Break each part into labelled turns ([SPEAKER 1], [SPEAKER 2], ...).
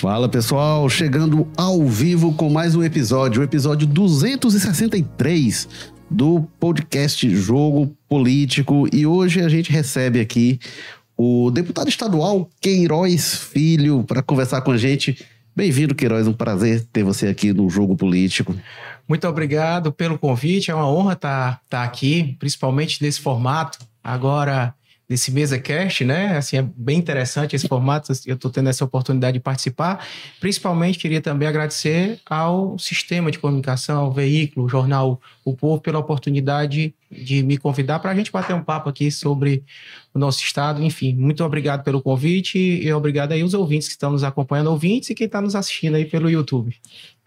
[SPEAKER 1] Fala pessoal, chegando ao vivo com mais um episódio, o episódio 263 do podcast Jogo Político. E hoje a gente recebe aqui o deputado estadual Queiroz Filho para conversar com a gente. Bem-vindo, Queiroz, um prazer ter você aqui no Jogo Político.
[SPEAKER 2] Muito obrigado pelo convite, é uma honra estar, tá, estar tá aqui, principalmente nesse formato. Agora, desse mesa cast, né? Assim, é bem interessante esse formato, eu estou tendo essa oportunidade de participar. Principalmente queria também agradecer ao sistema de comunicação, ao veículo, o jornal O Povo, pela oportunidade de me convidar para a gente bater um papo aqui sobre o nosso estado. Enfim, muito obrigado pelo convite e obrigado aí aos ouvintes que estão nos acompanhando, ouvintes e quem está nos assistindo aí pelo YouTube.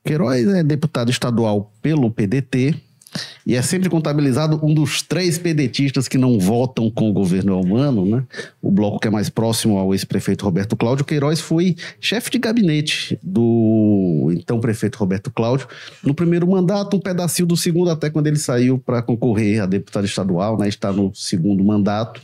[SPEAKER 1] Queiroz é deputado estadual pelo PDT, e é sempre contabilizado um dos três pedetistas que não votam com o governo humano, né? O bloco que é mais próximo ao ex-prefeito Roberto Cláudio Queiroz foi chefe de gabinete do então prefeito Roberto Cláudio no primeiro mandato, um pedacinho do segundo até quando ele saiu para concorrer a deputado estadual, né? Está no segundo mandato.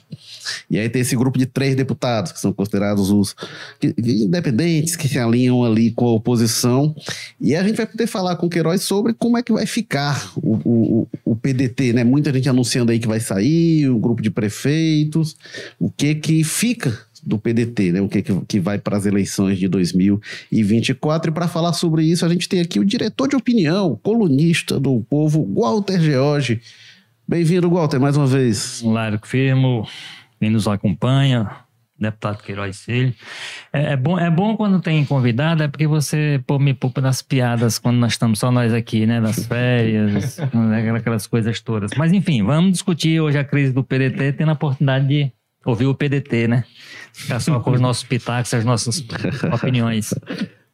[SPEAKER 1] E aí tem esse grupo de três deputados que são considerados os independentes que se alinham ali com a oposição. E a gente vai poder falar com o Queiroz sobre como é que vai ficar o, o o, PDT, né? Muita gente anunciando aí que vai sair, o grupo de prefeitos, o que que fica do PDT, né? O que, que, que vai para as eleições de 2024. E para falar sobre isso, a gente tem aqui o diretor de opinião, colunista do povo, Walter George. Bem-vindo, Walter, mais uma vez.
[SPEAKER 3] Largo firmo, quem nos acompanha, deputado Queiroz Filho. É, é, bom, é bom quando tem convidado, é porque você pô, me poupa nas piadas quando nós estamos só nós aqui, né? Nas férias, né, aquelas coisas todas. Mas enfim, vamos discutir hoje a crise do PDT, tendo a oportunidade de ouvir o PDT, né? Ficar só com os nossos pitacos, as nossas opiniões.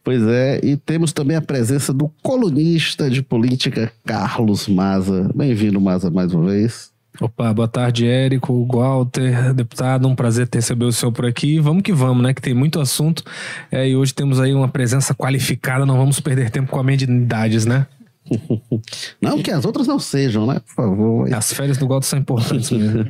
[SPEAKER 1] Pois é, e temos também a presença do colunista de política Carlos Maza. Bem-vindo, Maza, mais uma vez.
[SPEAKER 4] Opa, boa tarde, Érico, Walter, deputado, um prazer ter receber o senhor por aqui. Vamos que vamos, né? Que tem muito assunto é, e hoje temos aí uma presença qualificada, não vamos perder tempo com amenidades, né?
[SPEAKER 1] Não, que as outras não sejam, né? Por favor.
[SPEAKER 4] As férias do Walter são importantes mesmo.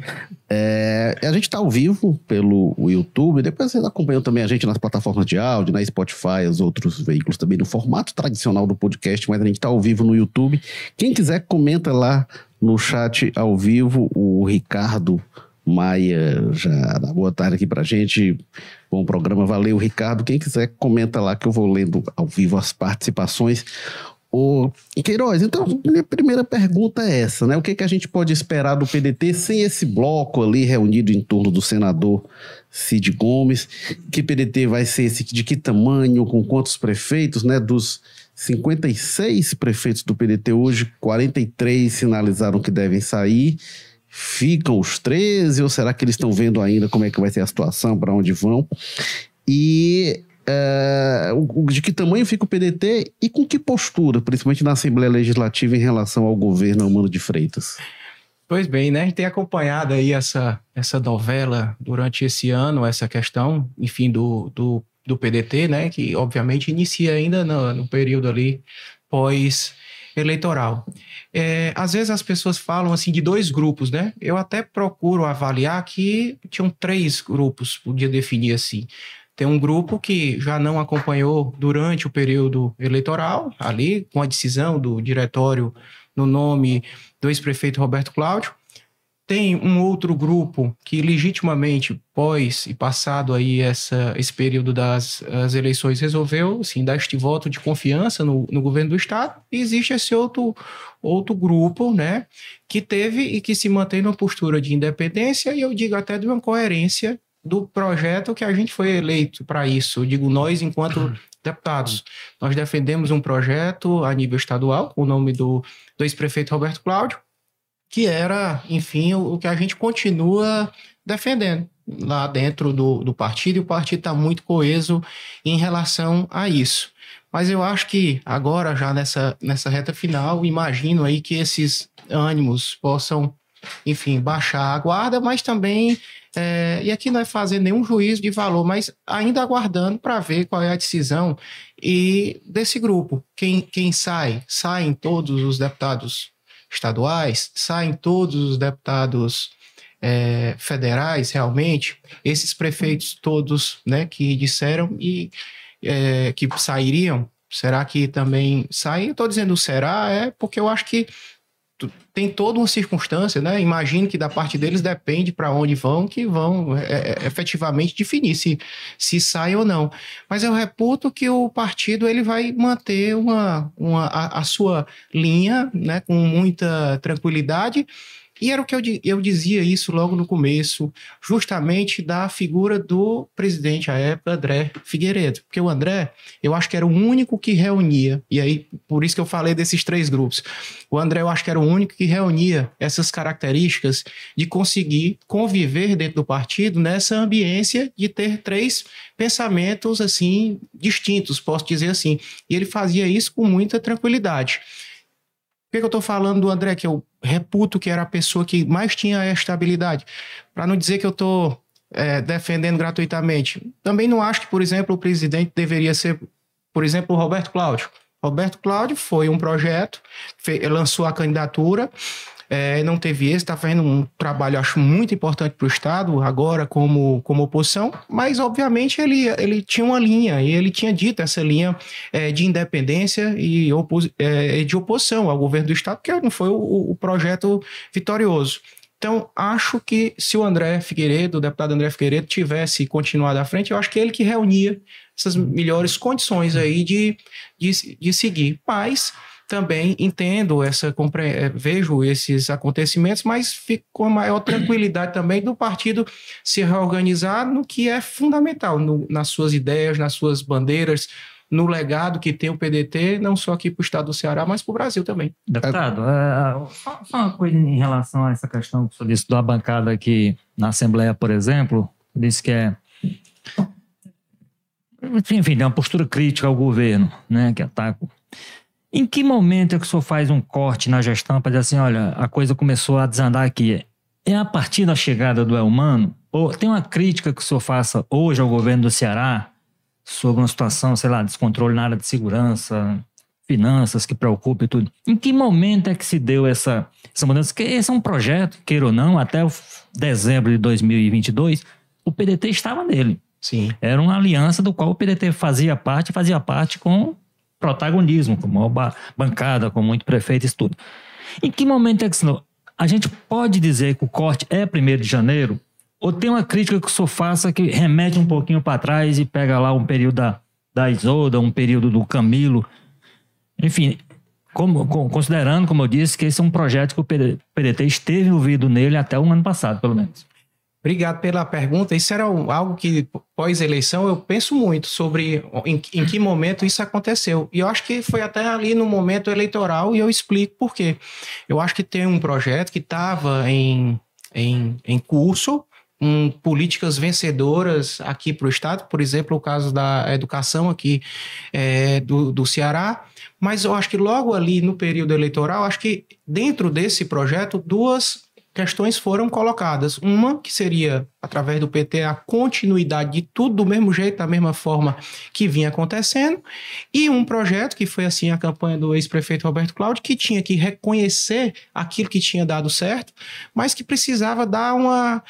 [SPEAKER 1] é, a gente está ao vivo pelo YouTube, depois vocês acompanham também a gente nas plataformas de áudio, na Spotify, os outros veículos também no formato tradicional do podcast, mas a gente está ao vivo no YouTube. Quem quiser, comenta lá no chat ao vivo, o Ricardo Maia já dá boa tarde aqui pra gente. Bom programa, valeu, Ricardo. Quem quiser, comenta lá que eu vou lendo ao vivo as participações. O Queiroz, então, minha primeira pergunta é essa, né? O que, que a gente pode esperar do PDT sem esse bloco ali reunido em torno do senador Cid Gomes? Que PDT vai ser esse? De que tamanho? Com quantos prefeitos, né? Dos 56 prefeitos do PDT hoje, 43 sinalizaram que devem sair. Ficam os 13 ou será que eles estão vendo ainda como é que vai ser a situação, para onde vão? E é, de que tamanho fica o PDT e com que postura, principalmente na Assembleia Legislativa, em relação ao governo Humano de Freitas?
[SPEAKER 2] Pois bem, né? A gente tem acompanhado aí essa, essa novela durante esse ano, essa questão, enfim, do, do do PDT, né, que obviamente inicia ainda no, no período ali pós-eleitoral. É, às vezes as pessoas falam assim de dois grupos, né? Eu até procuro avaliar que tinham três grupos, podia definir assim. Tem um grupo que já não acompanhou durante o período eleitoral, ali com a decisão do diretório no nome do ex-prefeito Roberto Cláudio, tem um outro grupo que legitimamente, pós e passado aí essa, esse período das eleições, resolveu sim, dar este voto de confiança no, no governo do Estado. E existe esse outro, outro grupo né, que teve e que se mantém numa postura de independência e eu digo até de uma coerência do projeto que a gente foi eleito para isso. Eu digo nós, enquanto deputados. Nós defendemos um projeto a nível estadual, com o nome do, do ex-prefeito Roberto Cláudio, que era, enfim, o, o que a gente continua defendendo lá dentro do, do partido, e o partido está muito coeso em relação a isso. Mas eu acho que agora, já nessa, nessa reta final, imagino aí que esses ânimos possam, enfim, baixar a guarda, mas também, é, e aqui não é fazer nenhum juízo de valor, mas ainda aguardando para ver qual é a decisão e desse grupo. Quem, quem sai? Saem todos os deputados estaduais, saem todos os deputados é, federais, realmente, esses prefeitos todos né, que disseram, e é, que sairiam? Será que também saem? Estou dizendo será, é porque eu acho que tem toda uma circunstância, né? Imagino que da parte deles depende para onde vão, que vão é, é, efetivamente definir se, se sai ou não. Mas eu reputo que o partido ele vai manter uma, uma, a, a sua linha né, com muita tranquilidade e era o que eu, eu dizia isso logo no começo, justamente da figura do presidente à época, André Figueiredo. Porque o André, eu acho que era o único que reunia, e aí por isso que eu falei desses três grupos. O André, eu acho que era o único que reunia essas características de conseguir conviver dentro do partido nessa ambiência de ter três pensamentos assim distintos, posso dizer assim. E ele fazia isso com muita tranquilidade que, que eu estou falando do André, que eu reputo que era a pessoa que mais tinha a estabilidade? Para não dizer que eu estou é, defendendo gratuitamente. Também não acho que, por exemplo, o presidente deveria ser, por exemplo, o Roberto Cláudio. Roberto Cláudio foi um projeto, lançou a candidatura, é, não teve esse, está fazendo um trabalho, acho, muito importante para o Estado, agora como, como oposição, mas, obviamente, ele, ele tinha uma linha, e ele tinha dito essa linha é, de independência e opos, é, de oposição ao governo do Estado, que não foi o, o projeto vitorioso. Então, acho que se o André Figueiredo, o deputado André Figueiredo, tivesse continuado à frente, eu acho que ele que reunia essas melhores condições aí de, de, de seguir. Mas também entendo essa eh, vejo esses acontecimentos, mas fico com a maior tranquilidade também do partido se reorganizar no que é fundamental, no, nas suas ideias, nas suas bandeiras, no legado que tem o PDT, não só aqui para o estado do Ceará, mas para o Brasil também.
[SPEAKER 3] Deputado, é, só, uma coisa em relação a essa questão que o disse da bancada aqui na Assembleia, por exemplo, disse que é enfim, é uma postura crítica ao governo, né, que ataca em que momento é que o senhor faz um corte na gestão para dizer assim, olha, a coisa começou a desandar aqui? É a partir da chegada do Elmano? Ou tem uma crítica que o senhor faça hoje ao governo do Ceará sobre uma situação, sei lá, descontrole na área de segurança, finanças que preocupa e tudo. Em que momento é que se deu essa, essa mudança? Porque esse é um projeto, queira ou não, até o dezembro de 2022, o PDT estava nele.
[SPEAKER 2] Sim.
[SPEAKER 3] Era uma aliança do qual o PDT fazia parte, fazia parte com protagonismo, com uma bancada, com muito prefeito, isso tudo. Em que momento é que a gente pode dizer que o corte é 1 de janeiro? Ou tem uma crítica que o senhor faça que remete um pouquinho para trás e pega lá um período da, da Isolda, um período do Camilo? Enfim, como, considerando, como eu disse, que esse é um projeto que o PDT esteve envolvido nele até o ano passado, pelo menos.
[SPEAKER 2] Obrigado pela pergunta. Isso era algo que, pós-eleição, eu penso muito sobre em, em, que momento isso aconteceu. E eu acho que foi até ali no momento eleitoral, e eu explico por quê. Eu acho que tem um projeto que estava em, em, em curso, um, políticas vencedoras aqui para o Estado, por exemplo, o caso da educação aqui é, do, do Ceará. Mas eu acho que logo ali no período eleitoral, acho que dentro desse projeto, duas questões foram colocadas. Uma que seria, através do PT, a continuidade de tudo do mesmo jeito, da mesma forma que vinha acontecendo, e um projeto, que foi assim a campanha do ex-prefeito Roberto Cláudio, que tinha que reconhecer aquilo que tinha dado certo, mas que precisava dar uma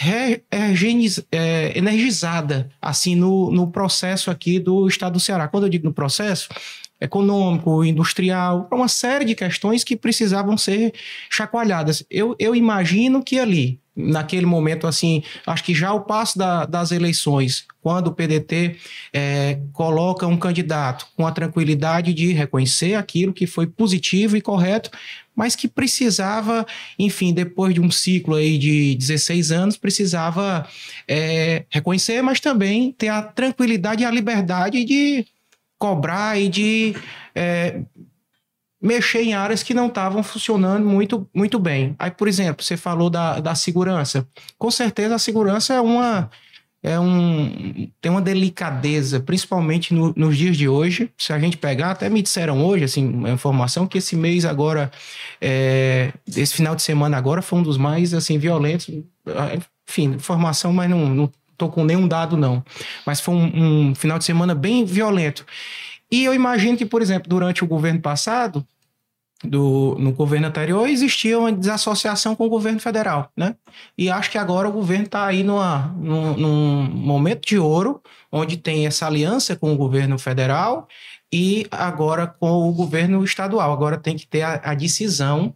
[SPEAKER 2] é, energizada assim no, no processo aqui do estado do Ceará. Quando eu digo no processo, econômico, industrial, uma série de questões que precisavam ser chacoalhadas. Eu, eu imagino que ali, naquele momento, assim, acho que já o passo da, das eleições, quando o PDT é, coloca um candidato com a tranquilidade de reconhecer aquilo que foi positivo e correto, mas que precisava, enfim, depois de um ciclo aí de 16 anos, precisava é, reconhecer, mas também ter a tranquilidade e a liberdade de cobrar e de é, mexer em áreas que não estavam funcionando muito, muito bem. Aí, por exemplo, você falou da, da segurança. Com certeza a segurança é uma é um tem uma delicadeza, principalmente no, nos dias de hoje. Se a gente pegar, até me disseram hoje, assim, uma informação que esse mês agora, é, esse final de semana agora foi um dos mais assim violentos. Enfim, informação, mas não, não tô com nenhum dado, não. Mas foi um, um final de semana bem violento. E eu imagino que, por exemplo, durante o governo passado, do, no governo anterior existia uma desassociação com o governo federal, né? E acho que agora o governo está aí numa, num, num, momento de ouro, onde tem essa aliança com o governo federal e agora com o governo estadual. Agora tem que ter a, a decisão,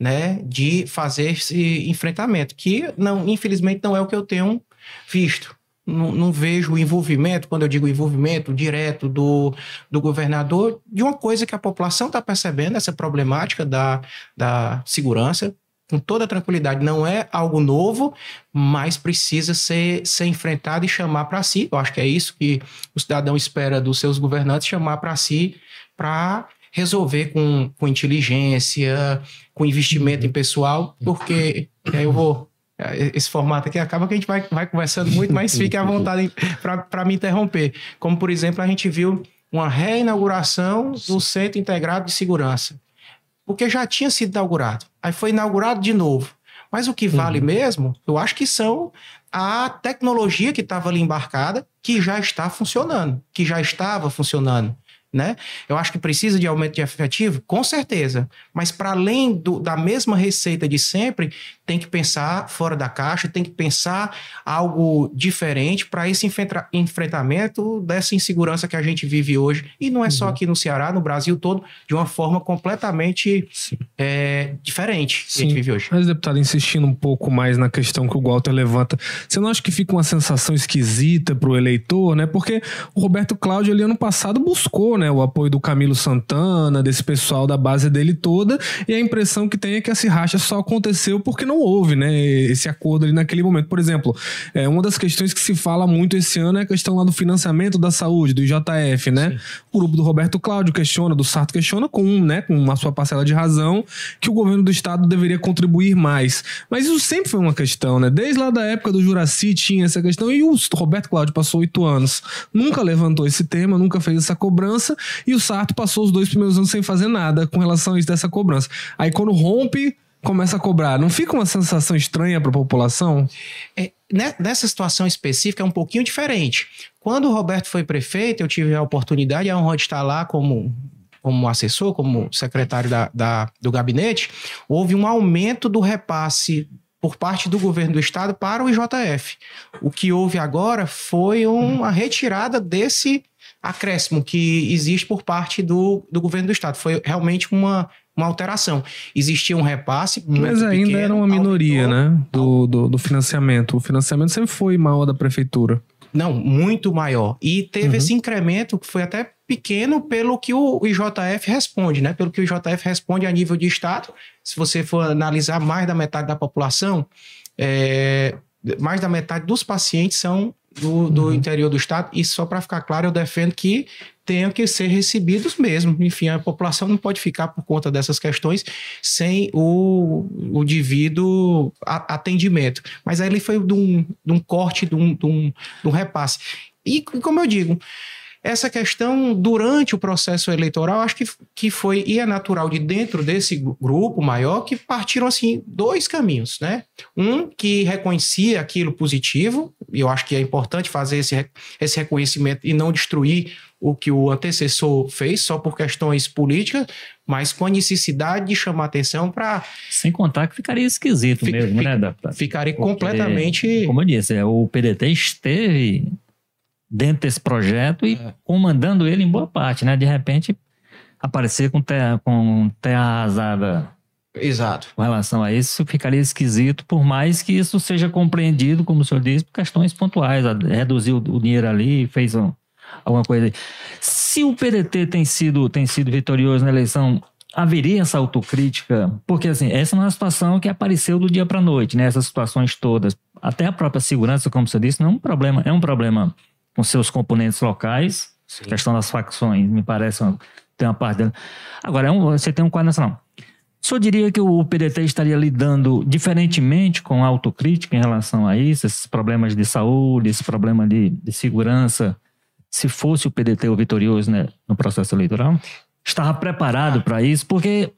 [SPEAKER 2] né, de fazer esse enfrentamento, que não, infelizmente não é o que eu tenho visto não, não, vejo o envolvimento, quando eu digo envolvimento direto do, do governador, de uma coisa que a população está percebendo, essa problemática da, da segurança, com toda tranquilidade. Não é algo novo, mas precisa ser, ser enfrentado e chamar para si. Eu acho que é isso que o cidadão espera dos seus governantes, chamar para si para resolver com, com inteligência, com investimento em pessoal, porque aí eu vou esse formato aqui acaba que a gente vai, vai conversando muito, mas fique à vontade para me interromper. Como, por exemplo, a gente viu uma reinauguração do Centro Integrado de Segurança, porque já tinha sido inaugurado, aí foi inaugurado de novo. Mas o que vale uhum. mesmo, eu acho que são a tecnologia que estava ali embarcada, que já está funcionando, que já estava funcionando né? Eu acho que precisa de aumento de efetivo, com certeza. Mas para além do, da mesma receita de sempre, tem que pensar fora da caixa, tem que pensar algo diferente para esse enfrentamento dessa insegurança que a gente vive hoje. E não é só uhum. aqui no Ceará, no Brasil todo, de uma forma completamente é, diferente Sim. que a gente vive hoje.
[SPEAKER 4] Mas, deputado, insistindo um pouco mais na questão que o Walter levanta, você não acha que fica uma sensação esquisita para o eleitor, né? Porque o Roberto Cláudio ali ano passado buscou né, o apoio do Camilo Santana, desse pessoal da base dele toda, e a impressão que tem é que esse racha só aconteceu porque não houve, né, esse acordo ali naquele momento. Por exemplo, é, uma das questões que se fala muito esse ano é a questão lá do financiamento da saúde, do IJF, né? Sim. O grupo do Roberto Cláudio questiona, do Sarto questiona com, né, com a sua parcela de razão, que o governo do estado deveria contribuir mais. Mas isso sempre foi uma questão, né? Desde lá da época do Juraci tinha essa questão, e o Roberto Cláudio passou oito anos, nunca levantou esse tema, nunca fez essa cobrança, e o Sarto passou os dois primeiros anos sem fazer nada com relação a isso dessa cobrança. Aí quando rompe, começa a cobrar. Não fica uma sensação estranha para a população?
[SPEAKER 2] É, né, nessa situação específica é um pouquinho diferente. Quando o Roberto foi prefeito, eu tive a oportunidade, a honra de estar lá como como assessor, como secretário da, da, do gabinete, houve um aumento do repasse por parte do governo do estado para o IJF. O que houve agora foi uma retirada desse acréscimo que existe por parte do, do governo do estado. Foi realmente uma uma alteração. Existia um repasse.
[SPEAKER 4] Mas ainda pequeno, era uma minoria, né? Do, do, do, financiamento. O financiamento sempre foi maior da prefeitura.
[SPEAKER 2] Não, muito maior. E teve uhum. esse incremento que foi até pequeno pelo que o IJF responde, né? Pelo que o IJF responde a nível de Estado. Se você for analisar, mais da metade da população, é, mais da metade dos pacientes são do, do uhum. interior do Estado. E só para ficar claro, eu defendo que tenham que ser recebidos mesmo. Enfim, a população não pode ficar por conta dessas questões sem o, o devido atendimento. Mas aí ele foi de um, de um corte, de um, de, um, de um repasse. E, como eu digo, essa questão, durante o processo eleitoral, acho que, que foi, e é natural de dentro desse grupo maior, que partiram, assim, dois caminhos, né? Um que reconhecia aquilo positivo, e eu acho que é importante fazer esse, esse reconhecimento e não destruir o que o antecessor fez só por questões políticas, mas com a necessidade de chamar atenção para.
[SPEAKER 3] Sem contar que ficaria esquisito mesmo, né, deputado?
[SPEAKER 2] Ficaria Porque, completamente.
[SPEAKER 3] Como eu disse, é, o PDT esteve dentro desse projeto e é. comandando ele em boa parte, né? De repente aparecer com terra, com terra arrasada.
[SPEAKER 2] Exato.
[SPEAKER 3] Com relação a isso, ficaria esquisito, por mais que isso seja compreendido, como o senhor disse, por questões pontuais. Reduziu o dinheiro ali, fez um, alguma coisa. Se o PDT tem sido, tem sido vitorioso na eleição, haveria essa autocrítica? Porque, assim, essa não é uma situação que apareceu do dia para a noite, né? Essas situações todas. Até a própria segurança, como você disse, não é um problema, é um problema com seus componentes locais. Sim. A questão das facções, me parece, tem uma parte dela. Agora, é um, você tem um quadro nacional. O senhor diria que o PDT estaria lidando diferentemente com a autocrítica em relação a isso, esses problemas de saúde, esse problema de, de segurança, se fosse o PDT o vitorioso né, no processo eleitoral? Estava preparado para isso? Porque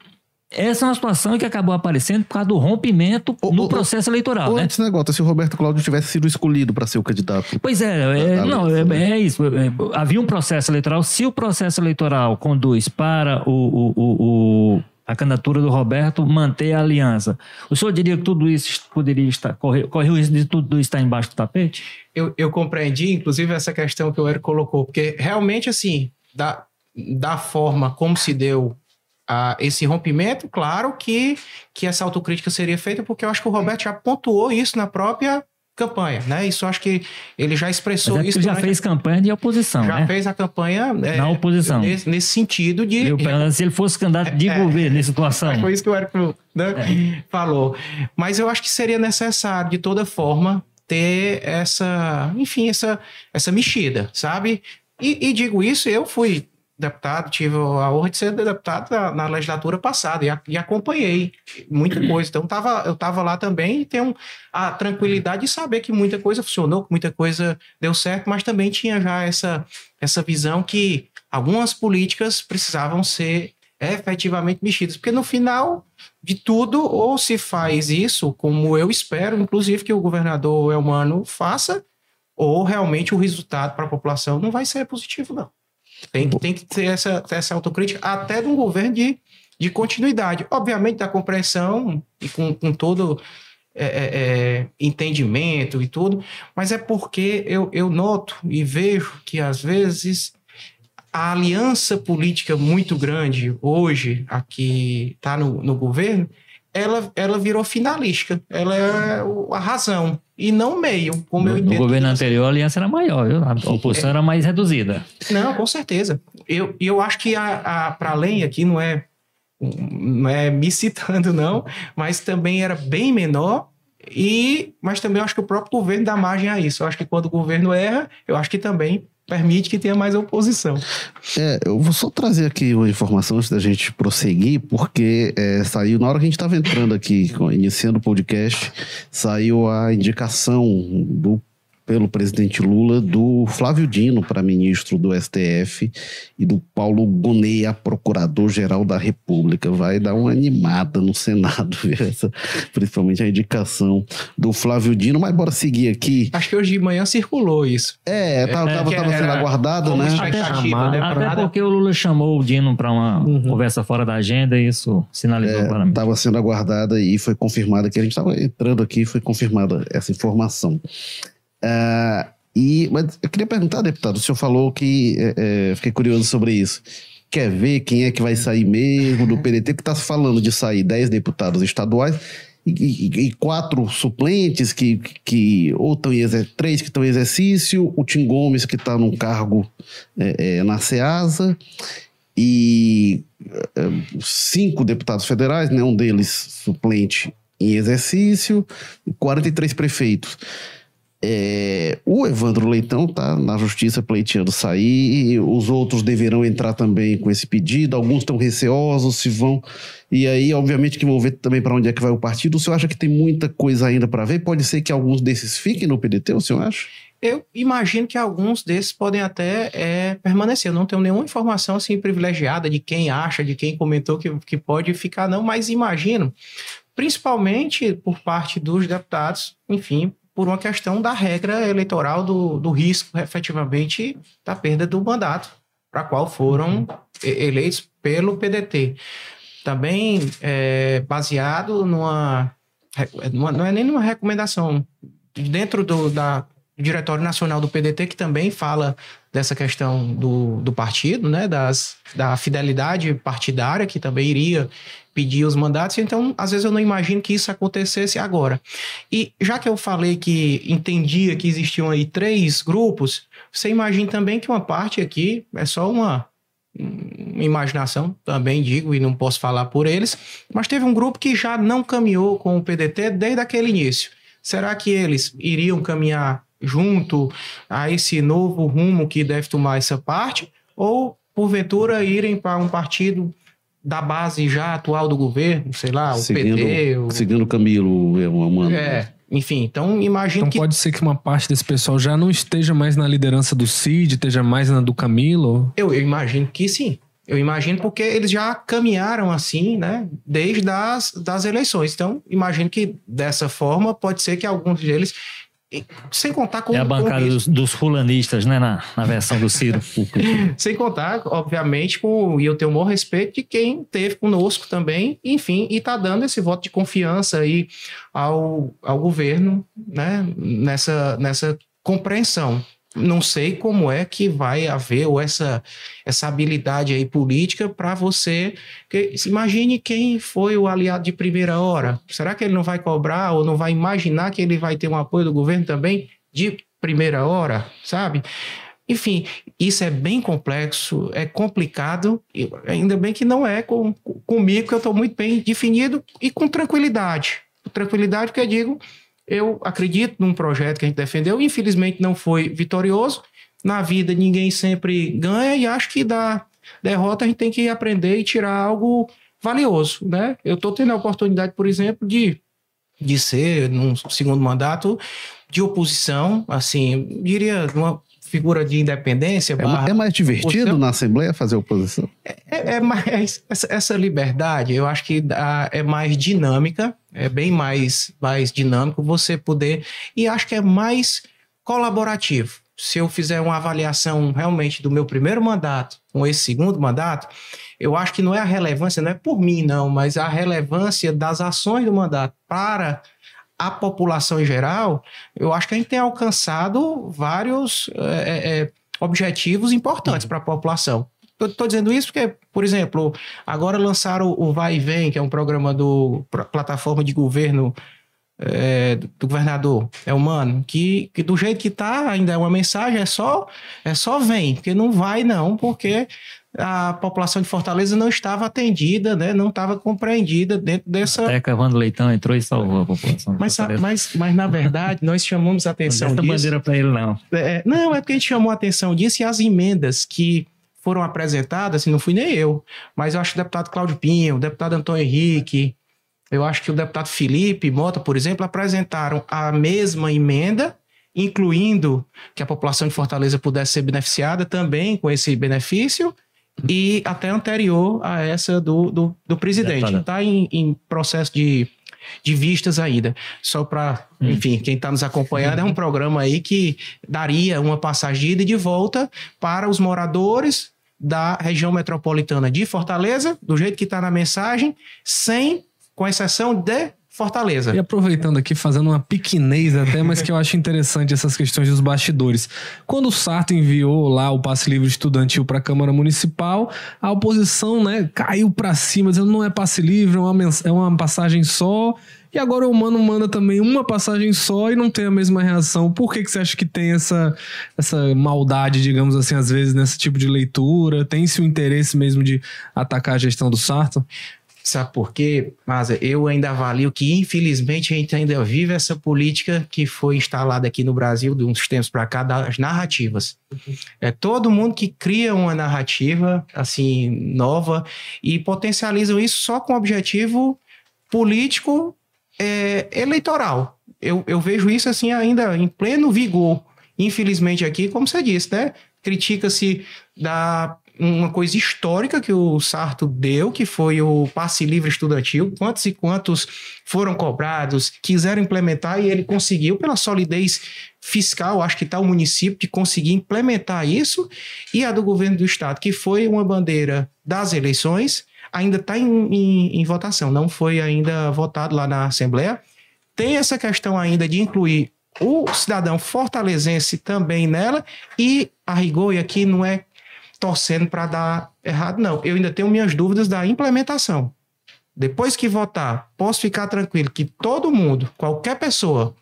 [SPEAKER 3] essa é uma situação que acabou aparecendo por causa do rompimento o, no o, processo eleitoral. né?
[SPEAKER 1] Antes, negócio, se o Roberto Cláudio tivesse sido escolhido para ser o candidato.
[SPEAKER 3] Pois é, é não, é, é, isso. É, havia um processo eleitoral. Se o processo eleitoral conduz para o, o, o a candidatura do Roberto, manter a aliança. O senhor diria que tudo isso poderia estar, correr, correr o risco de tudo isso estar embaixo do tapete?
[SPEAKER 2] Eu, eu compreendi, inclusive, essa questão que o Eric colocou, porque realmente, assim, da, da forma como se deu a, esse rompimento, claro que, que essa autocrítica seria feita, porque eu acho que o Roberto já pontuou isso na própria campanha, né? Isso acho que ele já expressou
[SPEAKER 3] é
[SPEAKER 2] isso.
[SPEAKER 3] ele já
[SPEAKER 2] durante-
[SPEAKER 3] fez campanha de oposição,
[SPEAKER 2] já
[SPEAKER 3] né?
[SPEAKER 2] fez a campanha é,
[SPEAKER 3] Na oposição.
[SPEAKER 2] nesse, nesse sentido de
[SPEAKER 3] Eu se ele fosse candidato de
[SPEAKER 2] É,
[SPEAKER 3] governo nessa situação.
[SPEAKER 2] Foi isso que o Eric né,
[SPEAKER 3] É.
[SPEAKER 2] falou. Mas eu acho que seria necessário, de toda forma, ter essa, enfim, essa, essa mexida, sabe? E, e digo isso, eu fui deputado, tive a honra de ser deputado na, na legislatura passada e, a- e acompanhei muita coisa. Então, tava, eu estava lá também e tenho a tranquilidade de saber que muita coisa funcionou, que muita coisa deu certo, mas também tinha já essa, essa visão que algumas políticas precisavam ser efetivamente mexidas. Porque no final de tudo, ou se faz isso, como eu espero, inclusive que o governador Elmano faça, ou realmente o resultado para a população não vai ser positivo, não. Tem que, tem que ter essa, essa autocrítica até de um governo de, de continuidade. Obviamente, da compreensão e com, com todo é, é, é, entendimento e tudo, mas é porque eu, eu noto e vejo que, às vezes, a aliança política muito grande hoje, aqui está no, no governo, ela, ela virou finalística. Ela é a razão e não meio, como eu
[SPEAKER 3] No, no
[SPEAKER 2] entendo.
[SPEAKER 3] governo anterior, a aliança era maior, viu? A oposição era mais reduzida.
[SPEAKER 2] Não, com certeza. Eu, e eu acho que a, a para além aqui não é não é me citando não, mas também era bem menor e mas também eu acho que o próprio governo dá margem a isso. Eu acho que quando o governo erra, eu acho que também permite que tenha mais oposição.
[SPEAKER 1] É, eu vou só trazer aqui uma informação antes da gente prosseguir, porque é, saiu, na hora que a gente estava entrando aqui, iniciando o podcast, saiu a indicação do, pelo presidente Lula do Flávio Dino para ministro do STF e do Paulo Gonea, procurador-geral da República. Vai dar uma animada no Senado, viu? Essa, principalmente a indicação do Flávio Dino. Mas bora seguir aqui.
[SPEAKER 2] Acho que hoje de manhã circulou isso.
[SPEAKER 1] É, tava,
[SPEAKER 2] É,
[SPEAKER 1] tava,
[SPEAKER 2] que
[SPEAKER 1] tava sendo
[SPEAKER 2] era
[SPEAKER 1] aguardado,
[SPEAKER 2] como
[SPEAKER 1] né?
[SPEAKER 2] expectativa,
[SPEAKER 4] chamar,
[SPEAKER 2] né?
[SPEAKER 3] Até porque o Lula chamou o Dino para uma
[SPEAKER 4] Uhum.
[SPEAKER 3] conversa fora da agenda e isso sinalizou para mim.
[SPEAKER 1] estava sendo aguardada e foi confirmada que a gente estava entrando aqui foi confirmada essa informação. Ah, e, mas eu queria perguntar, deputado, o senhor falou que é, é, fiquei curioso sobre isso. Quer ver quem é que vai sair mesmo do PDT? Que está falando de sair 10 deputados estaduais e, e- e quatro suplentes que, que ou estão em três que estão em exercício, o Tim Gomes que está num cargo é, é, na SEASA e é, cinco deputados federais, né, um deles suplente em exercício, e 43 prefeitos. É, o Evandro Leitão está na justiça pleiteando sair, os outros deverão entrar também com esse pedido, alguns estão receosos, se vão. E aí, obviamente, que vão ver também para onde é que vai o partido. O senhor acha que tem muita coisa ainda para ver? Pode ser que alguns desses fiquem no PDT, o senhor acha?
[SPEAKER 2] Eu imagino que alguns desses podem até é, permanecer. Eu não tenho nenhuma informação assim privilegiada de quem acha, de quem comentou que, que pode ficar, não, mas imagino, principalmente por parte dos deputados, enfim, por uma questão da regra eleitoral do, do risco, efetivamente, da perda do mandato, para qual foram eleitos pelo PDT. Também é, baseado numa, numa- Não é nem numa recomendação. Dentro do, da, Diretório Nacional do PDT, que também fala dessa questão do, do partido, né, das, da fidelidade partidária, que também iria pedir os mandatos. Então, às vezes, eu não imagino que isso acontecesse agora. E já que eu falei que entendia que existiam aí três grupos, você imagina também que uma parte aqui é só uma imaginação, também digo, e não posso falar por eles, mas teve um grupo que já não caminhou com o PDT desde aquele início. Será que eles iriam caminhar junto a esse novo rumo que deve tomar essa parte? Ou, porventura, irem para um partido da base já atual do governo, sei lá, o
[SPEAKER 1] Seguindo-
[SPEAKER 2] PT? O...
[SPEAKER 1] Seguindo o Camilo, eu, mano.
[SPEAKER 2] É, enfim, então imagino
[SPEAKER 4] Então
[SPEAKER 2] que
[SPEAKER 4] pode ser que uma parte desse pessoal já não esteja mais na liderança do Cid, esteja mais na do Camilo.
[SPEAKER 2] Eu, eu imagino que sim. Eu imagino porque eles já caminharam assim, né? Desde as das eleições. Então, imagino que dessa forma pode ser que alguns deles Sem contar com
[SPEAKER 3] É a bancada dos, dos fulanistas, né? Na, na versão do Ciro.
[SPEAKER 2] Sem contar, obviamente, com, e eu tenho o maior respeito de quem teve conosco também, enfim, e está dando esse voto de confiança aí ao, ao governo, né, nessa, nessa compreensão. Não sei como é que vai haver ou essa, essa habilidade aí política para você. que- imagine quem foi o aliado de primeira hora. Será que ele não vai cobrar ou não vai imaginar que ele vai ter um apoio do governo também de primeira hora, sabe? Enfim, isso é bem complexo, é complicado, e ainda bem que não é com, comigo, que eu estou muito bem definido e com tranquilidade. Tranquilidade, porque eu digo, eu acredito num projeto que a gente defendeu, infelizmente não foi vitorioso. Na vida ninguém sempre ganha e acho que da derrota a gente tem que aprender e tirar algo valioso, né? Eu estou tendo a oportunidade, por exemplo, de, de ser, num segundo mandato, de oposição, assim, diria, uma figura de independência.
[SPEAKER 1] É, é mais divertido na Assembleia fazer oposição?
[SPEAKER 2] é, é mais essa, essa liberdade, eu acho que dá- é mais dinâmica, é bem mais, mais dinâmico você poder e acho que é mais colaborativo. Se eu fizer uma avaliação realmente do meu primeiro mandato com esse segundo mandato, eu acho que não é a relevância, não é por mim não, mas a relevância das ações do mandato para a população em geral, eu acho que a gente tem alcançado vários é, é, objetivos importantes para a população. Estou dizendo isso porque, por exemplo, agora lançaram o Vai e Vem, que é um programa do plataforma de governo é, do governador é humano, que, que do jeito que tá ainda é uma mensagem, é só é só vem, porque não vai não, porque a população de Fortaleza não estava atendida, né? Não estava compreendida dentro dessa
[SPEAKER 3] Até Cavando Leitão entrou e salvou a população. de
[SPEAKER 2] mas, mas, mas, na verdade, nós chamamos a
[SPEAKER 3] Não
[SPEAKER 2] atenção disso.
[SPEAKER 3] bandeira pra ele, não.
[SPEAKER 2] É, não, é porque a gente chamou a atenção disso e as emendas que foram apresentadas, assim, não fui nem eu, mas eu acho que o deputado Cláudio Pinho, o deputado Antônio Henrique, eu acho que o deputado Felipe Mota, por exemplo, apresentaram a mesma emenda, incluindo que a população de Fortaleza pudesse ser beneficiada também com esse benefício, e até anterior a essa do, do, do presidente. Está em, em processo de, de vistas ainda. Só para, enfim, quem está nos acompanhando, é um programa aí que daria uma passagem de ida e de volta para os moradores da região metropolitana de Fortaleza, do jeito que está na mensagem, sem, com exceção de Fortaleza.
[SPEAKER 4] E aproveitando aqui, fazendo uma pequenez até, mas que eu acho interessante essas questões dos bastidores. Quando o Sarto enviou lá o passe livre estudantil para a Câmara Municipal, a oposição né, caiu para cima, dizendo não é passe livre, é uma, é uma passagem só. E agora o Mano manda também uma passagem só e não tem a mesma reação. Por que, que você acha que tem essa, essa maldade, digamos assim, às vezes, nesse tipo de leitura? Tem-se o interesse mesmo de atacar a gestão do Sarto?
[SPEAKER 2] Sabe por quê? Mas eu ainda avalio que, infelizmente, a gente ainda vive essa política que foi instalada aqui no Brasil de uns tempos para cá, das narrativas. É todo mundo que cria uma narrativa, assim, nova e potencializam isso só com objetivo político é, eleitoral. Eu, eu vejo isso, assim, ainda em pleno vigor. Infelizmente aqui, como você disse, né? Critica-se da uma coisa histórica que o Sarto deu, que foi o passe livre estudantil. Quantos e quantos foram cobrados, quiseram implementar e ele conseguiu, pela solidez fiscal, acho que está o município de conseguir implementar isso, e a do governo do estado, que foi uma bandeira das eleições, ainda está em, em- em votação, não foi ainda votado lá na Assembleia. Tem essa questão ainda de incluir o cidadão fortalezense também nela, e a rigor, e aqui não é torcendo para dar errado, não. Eu ainda tenho minhas dúvidas da implementação. Depois que votar, posso ficar tranquilo que todo mundo, qualquer pessoa,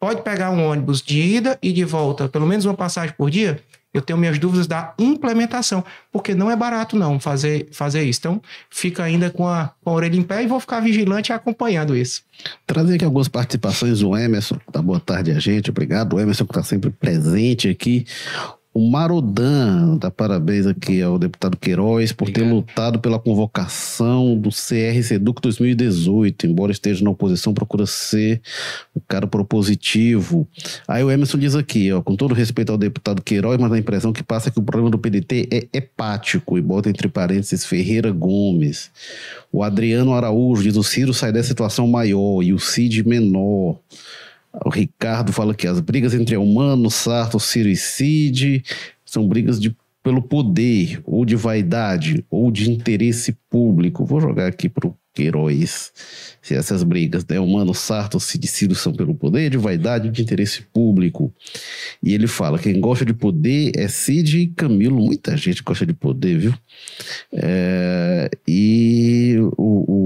[SPEAKER 2] pode pegar um ônibus de ida e de volta, pelo menos uma passagem por dia. Eu tenho minhas dúvidas da implementação, porque não é barato não fazer, fazer isso. Então, fica ainda com a, com a orelha em pé e vou ficar vigilante acompanhando isso.
[SPEAKER 1] Trazer aqui algumas participações do Emerson, que tá boa tarde a gente, obrigado. O Emerson que está sempre presente aqui. O Marodan, dá parabéns aqui ao deputado Queiroz por ter
[SPEAKER 2] Obrigado.
[SPEAKER 1] lutado pela convocação do CR Seduc 2018. Embora esteja na oposição, procura ser o cara propositivo. Aí o Emerson diz aqui, ó, com todo respeito ao deputado Queiroz, mas a impressão que passa é que o problema do PDT é hepático, e bota entre parênteses Ferreira Gomes. O Adriano Araújo diz: o Ciro sai dessa situação maior e o Cid menor. O Ricardo fala que as brigas entre Humano, Sarto, Ciro e Cid são brigas de, pelo poder, ou de vaidade, ou de interesse público. Vou jogar aqui para o Queiroz se essas brigas, né? Humano, Sarto, Cid Ciro são pelo poder, de vaidade, de interesse público. E ele fala: quem gosta de poder é Cid e Camilo. Muita gente gosta de poder, viu? É, e o, o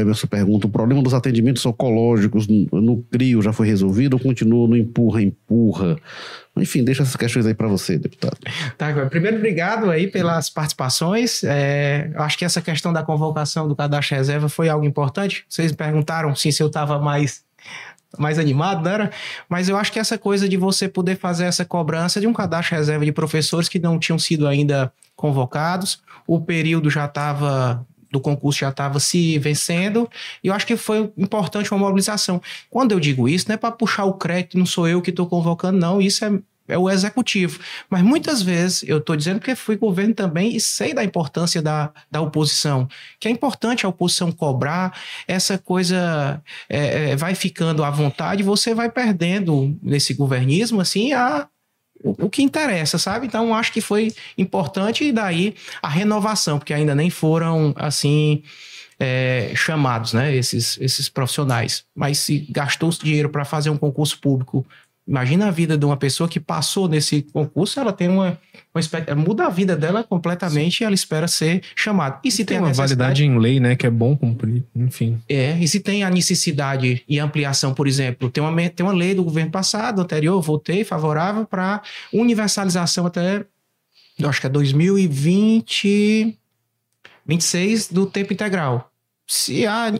[SPEAKER 1] Emerson pergunta: o problema dos atendimentos oncológicos no, no CRIO já foi resolvido ou continua no empurra-empurra? Enfim, deixa essas questões aí para você, deputado.
[SPEAKER 2] Tá, primeiro, obrigado aí pelas participações. É, acho que essa questão da convocação do cadastro reserva foi algo importante. Vocês me perguntaram sim, se eu estava mais mais animado, não era? Mas eu acho que essa coisa de você poder fazer essa cobrança de um cadastro reserva de professores que não tinham sido ainda convocados, o período já estava do concurso já estava se vencendo, e eu acho que foi importante uma mobilização. Quando eu digo isso, não é para puxar o crédito, não sou eu que estou convocando, não, isso é é o executivo. Mas muitas vezes, eu estou dizendo porque fui governo também e sei da importância da, da oposição, que é importante a oposição cobrar, essa coisa é, é, vai ficando à vontade, você vai perdendo nesse governismo, assim, a, o, que interessa, sabe? Então, acho que foi importante e daí a renovação, porque ainda nem foram, assim... É, chamados, né, esses, esses profissionais. Mas se gastou dinheiro para fazer um concurso público Imagina a vida de uma pessoa que passou nesse concurso, ela tem uma, uma muda a vida dela completamente e ela espera ser chamada. E se tem,
[SPEAKER 4] tem uma validade em lei, né, que é bom cumprir, enfim.
[SPEAKER 2] É, e se tem a necessidade e ampliação, por exemplo, tem uma, tem uma lei do governo passado, anterior, votei favorável para universalização até, acho que é 2020, 26 do tempo integral se há,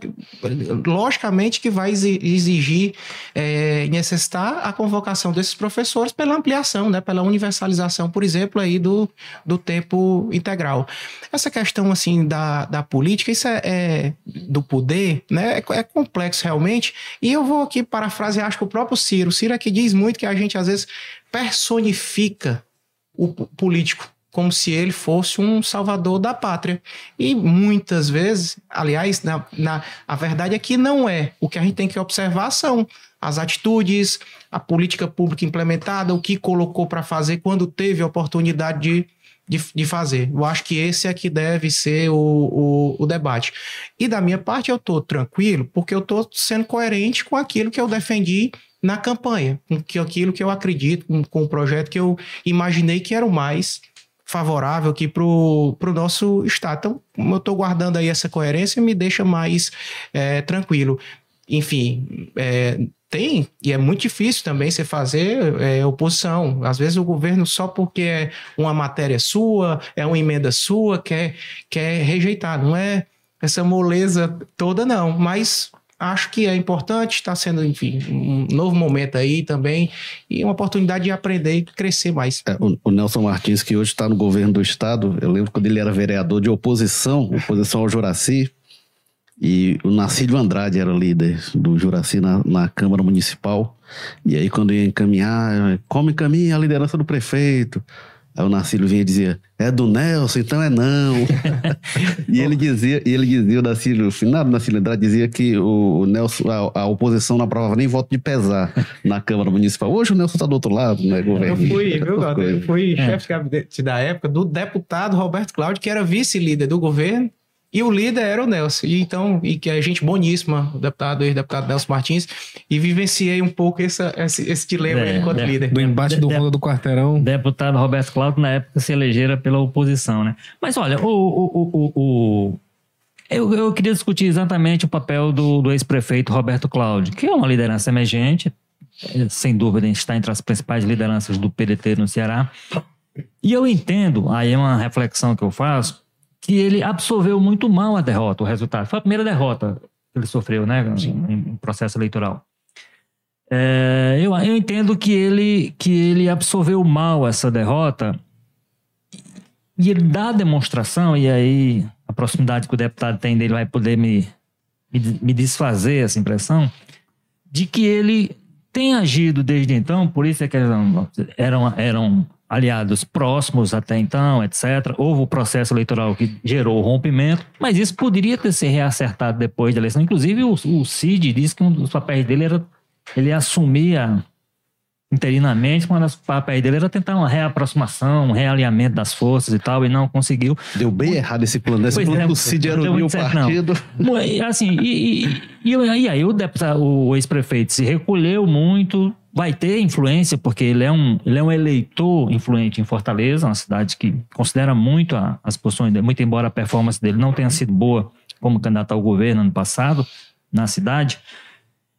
[SPEAKER 2] logicamente que vai exigir é, necessitar a convocação desses professores pela ampliação, né, pela universalização, por exemplo, aí do, do tempo integral. Essa questão assim da, da política, isso é, é do poder, né, é, é, complexo realmente. E eu vou aqui parafrasear, acho que o próprio Ciro, o Ciro é que diz muito que a gente às vezes personifica o político como se ele fosse um salvador da pátria. E muitas vezes, aliás, na, na, a verdade é que não é. O que a gente tem que observar são as atitudes, a política pública implementada, o que colocou para fazer quando teve a oportunidade de, de, de, fazer. Eu acho que esse é que deve ser o, o, o debate. E da minha parte, eu estou tranquilo, porque eu estou sendo coerente com aquilo que eu defendi na campanha, com aquilo que eu acredito, com, com o projeto que eu imaginei que era o mais favorável aqui para o nosso estado. Então, como eu estou guardando aí essa coerência, me deixa mais é, tranquilo. Enfim, é, tem, e é muito difícil também você fazer é, oposição. Às vezes o governo, só porque é uma matéria sua, é uma emenda sua, quer, quer rejeitar. Não é essa moleza toda, não. Mas acho que é importante, está sendo, enfim, um novo momento aí também e uma oportunidade de aprender e crescer mais.
[SPEAKER 1] É, o, Nelson Martins, que hoje está no governo do estado, eu lembro quando ele era vereador de oposição, oposição ao Juraci, e o Nacílio Andrade era líder do Juraci na, na Câmara Municipal, e aí quando ia encaminhar, como encaminha a liderança do prefeito? Aí o Narcílio vinha e dizia, é do Nelson, então é não. e ele dizia, e ele dizia, o Narcílio, o finado Narcílio Andrade dizia que o, Nelson, a, a, oposição não aprovava nem voto de pesar na Câmara Municipal. Hoje o Nelson está do outro lado, né, governo?
[SPEAKER 2] Eu fui, viu, Eu fui é. chefe de gabinete da época do deputado Roberto Cláudio, que era vice-líder do governo, e o líder era o Nelson. E então, e que é gente boníssima, o deputado, ex-deputado Nelson Martins, e vivenciei um pouco essa, esse, esse dilema é, enquanto
[SPEAKER 4] é,
[SPEAKER 2] líder.
[SPEAKER 4] Do embate do mundo do quarteirão.
[SPEAKER 3] Deputado Roberto Cláudio, na época, se elegera pela oposição, né? Mas olha, o, o, o, o eu, eu, queria discutir exatamente o papel do, do ex-prefeito Roberto Cláudio, que é uma liderança emergente, sem dúvida está entre as principais lideranças do PDT no Ceará. E eu entendo, aí é uma reflexão que eu faço, que ele absorveu muito mal a derrota, o resultado. Foi a primeira derrota que ele sofreu, né, em, processo eleitoral. É, eu, eu entendo que ele, que ele absorveu mal essa derrota e ele dá a demonstração, e aí a proximidade que o deputado tem dele vai poder me, me, me desfazer essa impressão, de que ele tem agido desde então, por isso é que eram, eram, eram aliados próximos até então, etc. Houve o processo eleitoral que gerou o rompimento, mas isso poderia ter sido reacertado depois da eleição. Inclusive, o, o Cid disse que um dos papéis dele era ele assumia interinamente, uma das papéis dele era tentar uma reaproximação, um realinhamento das forças e tal, e não conseguiu.
[SPEAKER 1] Deu bem errado esse plano, né? Esse
[SPEAKER 3] Pois
[SPEAKER 1] plano
[SPEAKER 3] é,
[SPEAKER 1] do Cid era
[SPEAKER 3] não
[SPEAKER 1] o
[SPEAKER 3] não.
[SPEAKER 1] partido.
[SPEAKER 3] E, Assim, e, e, e, e aí o, deputado, o ex-prefeito se recolheu muito, vai ter influência, porque ele é um, ele é um eleitor influente em Fortaleza, uma cidade que considera muito a- as posições dele, muito embora a performance dele não tenha sido boa como candidato ao governo ano passado na cidade.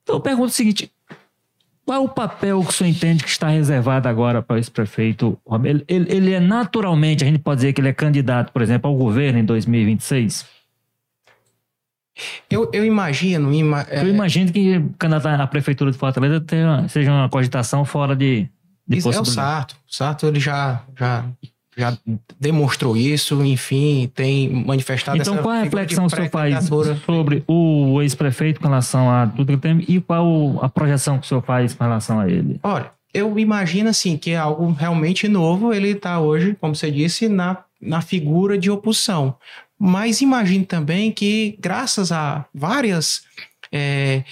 [SPEAKER 3] Então eu pergunto o seguinte: qual é o papel que o senhor entende que está reservado agora para esse prefeito? Ele, ele, ele é naturalmente, a gente pode dizer que ele é candidato, por exemplo, ao governo em 2026?
[SPEAKER 2] Eu, eu imagino. ima- é,
[SPEAKER 3] Eu imagino que candidato à prefeitura de Fortaleza tenha, seja uma cogitação fora de, de
[SPEAKER 2] Isso é o. Sarto. O Sarto ele já, já, já demonstrou isso, enfim, tem manifestado
[SPEAKER 3] Então,
[SPEAKER 2] essa
[SPEAKER 3] qual é a reflexão que o senhor faz
[SPEAKER 2] pré-candidatura.
[SPEAKER 3] sobre o ex-prefeito com relação a tudo que tem e qual a projeção que o senhor faz com relação a ele?
[SPEAKER 2] Olha, eu imagino assim que é algo realmente novo. Ele está hoje, como você disse, na, na figura de oposição. Mas imagino também que, graças a várias é,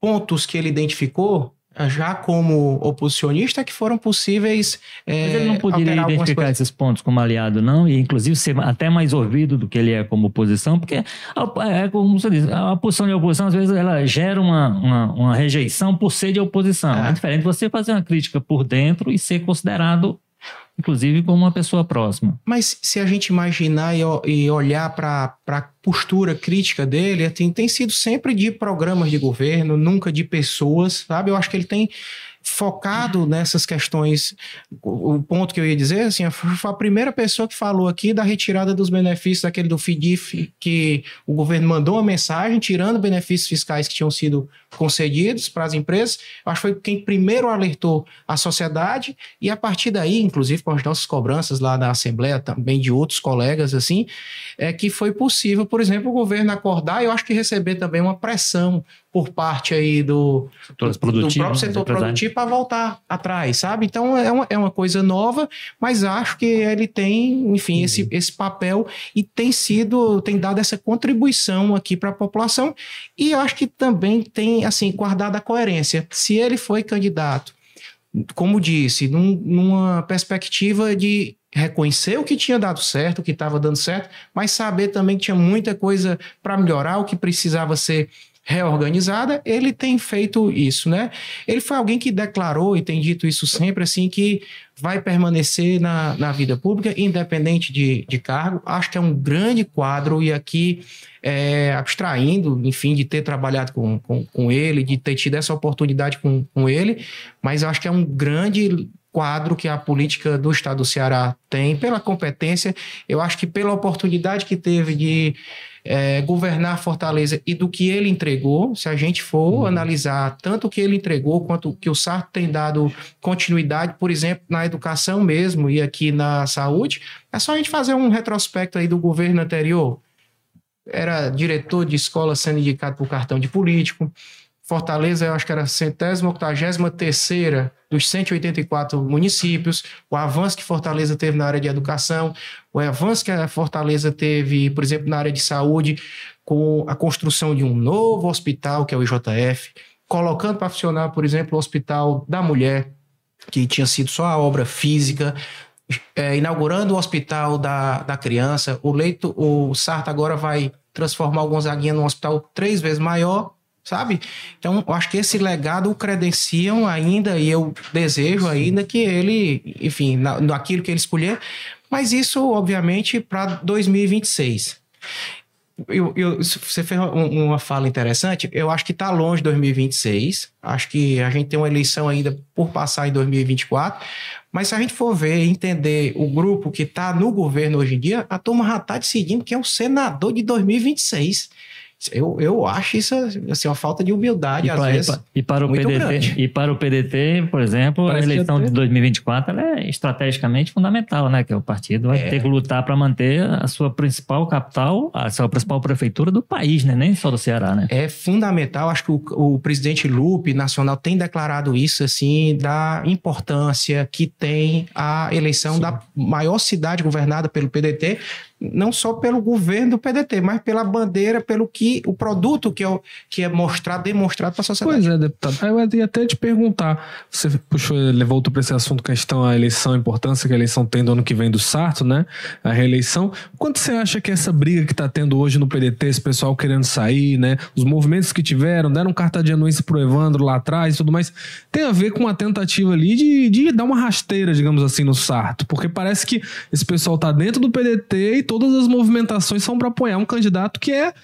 [SPEAKER 2] pontos que ele identificou, já como oposicionista, que foram possíveis. é,
[SPEAKER 3] Mas ele não poderia identificar esses pontos como aliado, não? E inclusive ser até mais ouvido do que ele é como oposição, porque a- é como você diz, a posição de oposição, às vezes, ela gera uma, uma, uma rejeição por ser de oposição.
[SPEAKER 2] É.
[SPEAKER 3] É diferente você fazer uma crítica por dentro e ser considerado, inclusive, como uma pessoa próxima.
[SPEAKER 2] Mas se a gente imaginar e, e olhar para a postura crítica dele, assim, tem sido sempre de programas de governo, nunca de pessoas, sabe? Eu acho que ele tem focado nessas questões. O, o ponto que eu ia dizer, assim, foi a primeira pessoa que falou aqui da retirada dos benefícios daquele do FIDIF, que o governo mandou uma mensagem tirando benefícios fiscais que tinham sido concedidos para as empresas. Eu acho que foi quem primeiro alertou a sociedade e a partir daí, inclusive com as nossas cobranças lá na Assembleia, também de outros colegas, assim, é que foi possível, por exemplo, o governo acordar e eu acho que receber também uma pressão por parte aí do, do
[SPEAKER 3] produtivos,
[SPEAKER 2] próprio setor
[SPEAKER 3] empresários.
[SPEAKER 2] produtivo para voltar atrás, sabe? Então é uma, é uma coisa nova, mas acho que ele tem, enfim, esse, esse papel e tem sido, tem dado essa contribuição aqui para a população e acho que também tem, assim, guardado a coerência. Se ele foi candidato, como disse, num- numa perspectiva de reconhecer o que tinha dado certo, o que estava dando certo, mas saber também que tinha muita coisa para melhorar, o que precisava ser reorganizada, ele tem feito isso, né? Ele foi alguém que declarou e tem dito isso sempre, assim, que vai permanecer na, na vida pública, independente de, de cargo. Acho que é um grande quadro e aqui, é, abstraindo, enfim, de ter trabalhado com, com, com ele, de ter tido essa oportunidade com, com ele, mas eu acho que é um grande quadro que a política do Estado do Ceará tem, pela competência, eu acho que pela oportunidade que teve de é, governar Fortaleza e do que ele entregou, se a gente for analisar tanto o que ele entregou quanto o que o Sarto tem dado continuidade, por exemplo, na educação mesmo e aqui na saúde, é só a gente fazer um retrospecto aí do governo anterior. Era diretor de escola sendo indicado por cartão de político. Fortaleza, eu acho que era a centésima, octagésima terceira dos 184 municípios, o avanço que Fortaleza teve na área de educação, o avanço que a Fortaleza teve, por exemplo, na área de saúde, com a construção de um novo hospital, que é o IJF, colocando para funcionar, por exemplo, o Hospital da Mulher, que tinha sido só a obra física, é, inaugurando o Hospital da, da Criança, o leito, o Sarta agora vai transformar o Gonzaguinha num hospital três vezes maior, sabe? Então, eu acho que esse legado o credenciam ainda e eu desejo ainda que ele, enfim, na, naquilo que ele escolher, mas isso, obviamente, para 2026. Eu, eu, você fez um- uma fala interessante. Eu acho que está longe de 2026. Acho que a gente tem uma eleição ainda por passar em 2024. Mas se a gente for ver e entender o grupo que está no governo hoje em dia, a turma já está decidindo quem é o senador de 2026. Eu, eu acho isso assim, uma falta de humildade,
[SPEAKER 3] E
[SPEAKER 2] às
[SPEAKER 3] para,
[SPEAKER 2] vezes.
[SPEAKER 3] e pa- para o PDT,
[SPEAKER 2] grande.
[SPEAKER 3] e para o PDT, por exemplo,
[SPEAKER 4] Parece
[SPEAKER 3] a eleição de 2024 ela é estrategicamente fundamental, né? Que o partido vai
[SPEAKER 2] É.
[SPEAKER 3] ter que lutar para manter a sua principal capital, a sua principal prefeitura do país, né? Nem só do Ceará, né?
[SPEAKER 2] é fundamental. Acho que o, o presidente Lupe Nacional tem declarado isso, assim, da importância que tem a eleição da maior cidade governada pelo PDT não só pelo governo do PDT, mas pela bandeira, pelo que o produto que é, que é mostrado, demonstrado para a sociedade.
[SPEAKER 4] Pois é, deputado. Eu ia até te perguntar, você puxou, voltou para esse assunto questão a eleição, a importância que a eleição tem do ano que vem do Sarto, né? A reeleição. Quanto você acha que essa briga que está tendo hoje no PDT, esse pessoal querendo sair, né? Os movimentos que tiveram, deram carta de anuência pro Evandro lá atrás e tudo mais, tem a ver com uma tentativa ali de, de dar uma rasteira, digamos assim, no Sarto. Porque parece que esse pessoal tá dentro do PDT e todas as movimentações são para apoiar um candidato que é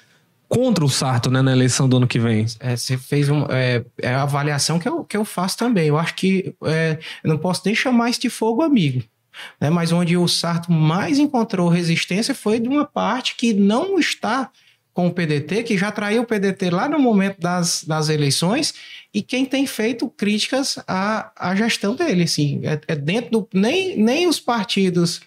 [SPEAKER 4] contra o Sarto, né, na eleição do ano que vem.
[SPEAKER 2] É, você fez um, é, é, a avaliação que eu, que eu faço também. Eu acho que é, eu não posso nem chamar este fogo amigo. Né, mas onde o Sarto mais encontrou resistência foi de uma parte que não está com o PDT, que já traiu o PDT lá no momento das, das eleições, e quem tem feito críticas à, à gestão dele. Assim, é, é dentro do. Nem, nem os partidos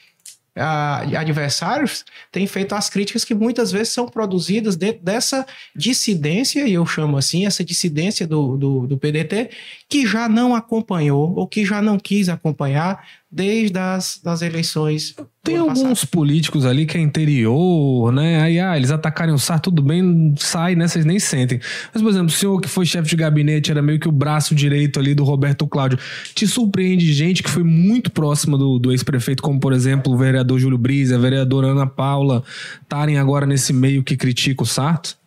[SPEAKER 2] adversários têm feito as críticas que muitas vezes são produzidas dentro dessa dissidência, e eu chamo assim, essa dissidência do, do, do PDT, que já não acompanhou ou que já não quis acompanhar desde as das eleições.
[SPEAKER 4] Tem alguns passado. políticos ali que é interior, né? Aí, ah, eles atacarem o SAR, tudo bem, sai, né? Vocês nem sentem. Mas, por exemplo, o senhor que foi chefe de gabinete, era meio que o braço direito ali do Roberto Cláudio. Te surpreende gente que foi muito próxima do, do ex-prefeito, como, por exemplo, o vereador Júlio Brisa, a vereadora Ana Paula, estarem agora nesse meio que critica o Sarto?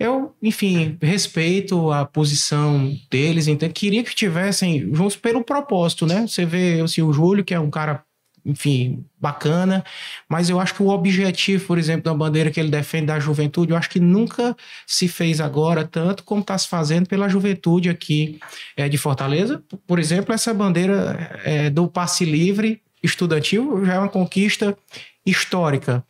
[SPEAKER 2] Eu, enfim, respeito a posição deles, então queria que estivessem juntos pelo propósito, né? Você vê assim, o Júlio, que é um cara, enfim, bacana, mas eu acho que o objetivo, por exemplo, da bandeira que ele defende da juventude, eu acho que nunca se fez agora tanto como está se fazendo pela juventude aqui é, de Fortaleza. Por exemplo, essa bandeira é, do passe livre estudantil já é uma conquista histórica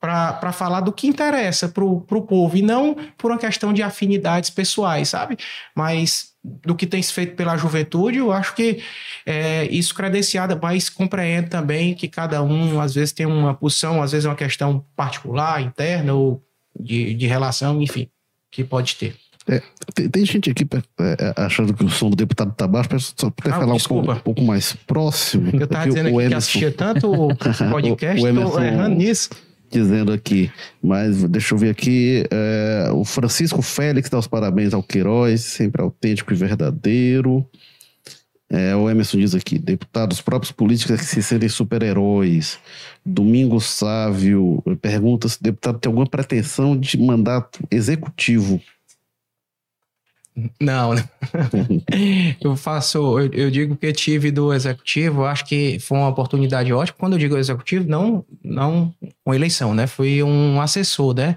[SPEAKER 2] para falar do que interessa para o povo e não por uma questão de afinidades pessoais, sabe? Mas do que tem se feito pela juventude, eu acho que é, isso credenciada, mas compreende também que cada um às vezes tem uma posição, às vezes é uma questão particular, interna ou de, de relação, enfim, que pode ter.
[SPEAKER 1] É, tem, tem, gente aqui é, é, achando que o som do deputado tá baixo, só poder ah, falar um pouco, um pouco, mais próximo.
[SPEAKER 2] Eu tava dizendo Emerson, que assistia tanto o podcast, o, o Emerson, errando nisso
[SPEAKER 1] dizendo aqui, mas deixa eu ver aqui, é, o Francisco Félix dá os parabéns ao Queiroz, sempre autêntico e verdadeiro. É, o Emerson diz aqui, deputados próprios políticos que se sentem super-heróis. Domingo Sávio pergunta se o deputado tem alguma pretensão de mandato executivo
[SPEAKER 2] não, né? eu faço, eu, eu, digo que tive do executivo, acho que foi uma oportunidade ótima. Quando eu digo executivo, não, não com eleição, né? Fui um assessor, né?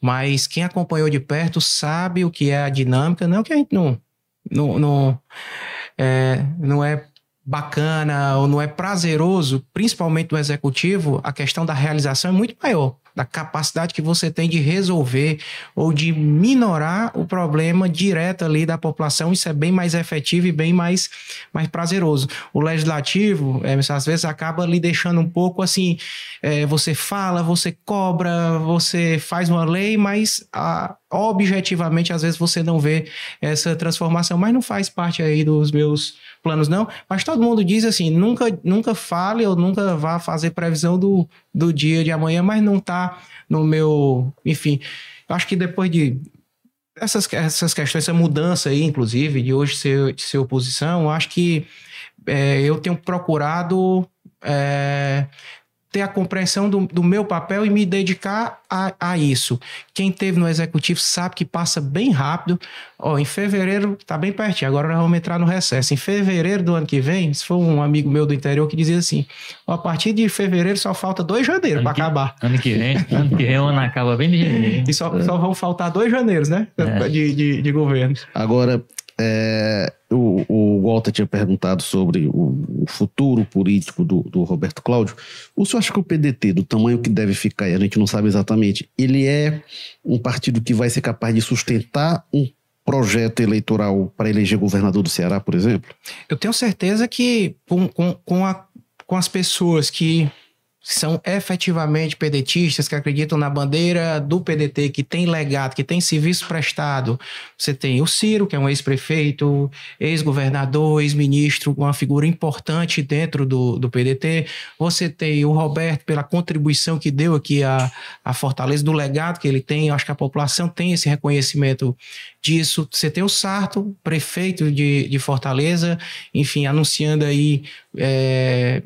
[SPEAKER 2] Mas quem acompanhou de perto sabe o que é a dinâmica, não que a gente não, não, não, é, não é bacana ou não é prazeroso, principalmente do executivo, a questão da realização é muito maior da capacidade que você tem de resolver ou de minorar o problema direto ali da população. Isso é bem mais efetivo e bem mais, mais prazeroso. O legislativo, é, às vezes, acaba lhe deixando um pouco assim: é, você fala, você cobra, você faz uma lei, mas a, objetivamente, às vezes, você não vê essa transformação. Mas não faz parte aí dos meus planos, não. Mas todo mundo diz assim: nunca, nunca fale ou nunca vá fazer previsão do, do dia de amanhã, mas não está no meu. Enfim, acho que depois de. Essas, essas questões, essa mudança aí, inclusive, de hoje ser, ser oposição, acho que é, eu tenho procurado é, ter a compreensão do, do meu papel e me dedicar a, a, isso. Quem teve no executivo sabe que passa bem rápido. Ó, em fevereiro tá bem pertinho, agora nós vamos entrar no recesso. Em fevereiro do ano que vem, se for um amigo meu do interior que dizia assim: ó, a partir de fevereiro só falta dois janeiros para acabar.
[SPEAKER 3] Ano que vem, ano que vem o ano acaba bem de janeiro.
[SPEAKER 2] E só, só vão faltar dois janeiros, né? É. De, de, de governo.
[SPEAKER 1] Agora, é, o, o, Walter tinha perguntado sobre o, o futuro político do, do, Roberto Cláudio. O senhor acha que o PDT, do tamanho que deve ficar, e a gente não sabe exatamente, ele é um partido que vai ser capaz de sustentar um projeto eleitoral para eleger governador do Ceará, por exemplo?
[SPEAKER 2] Eu tenho certeza que com, com, com, a, com as pessoas que são efetivamente pedetistas, que acreditam na bandeira do PDT, que tem legado, que tem serviço prestado. Você tem o Ciro, que é um ex-prefeito, ex-governador, ex-ministro, uma figura importante dentro do, do PDT. Você tem o Roberto, pela contribuição que deu aqui a, a Fortaleza, do legado que ele tem. Eu acho que a população tem esse reconhecimento disso. Você tem o Sarto, prefeito de, de Fortaleza, enfim, anunciando aí. É,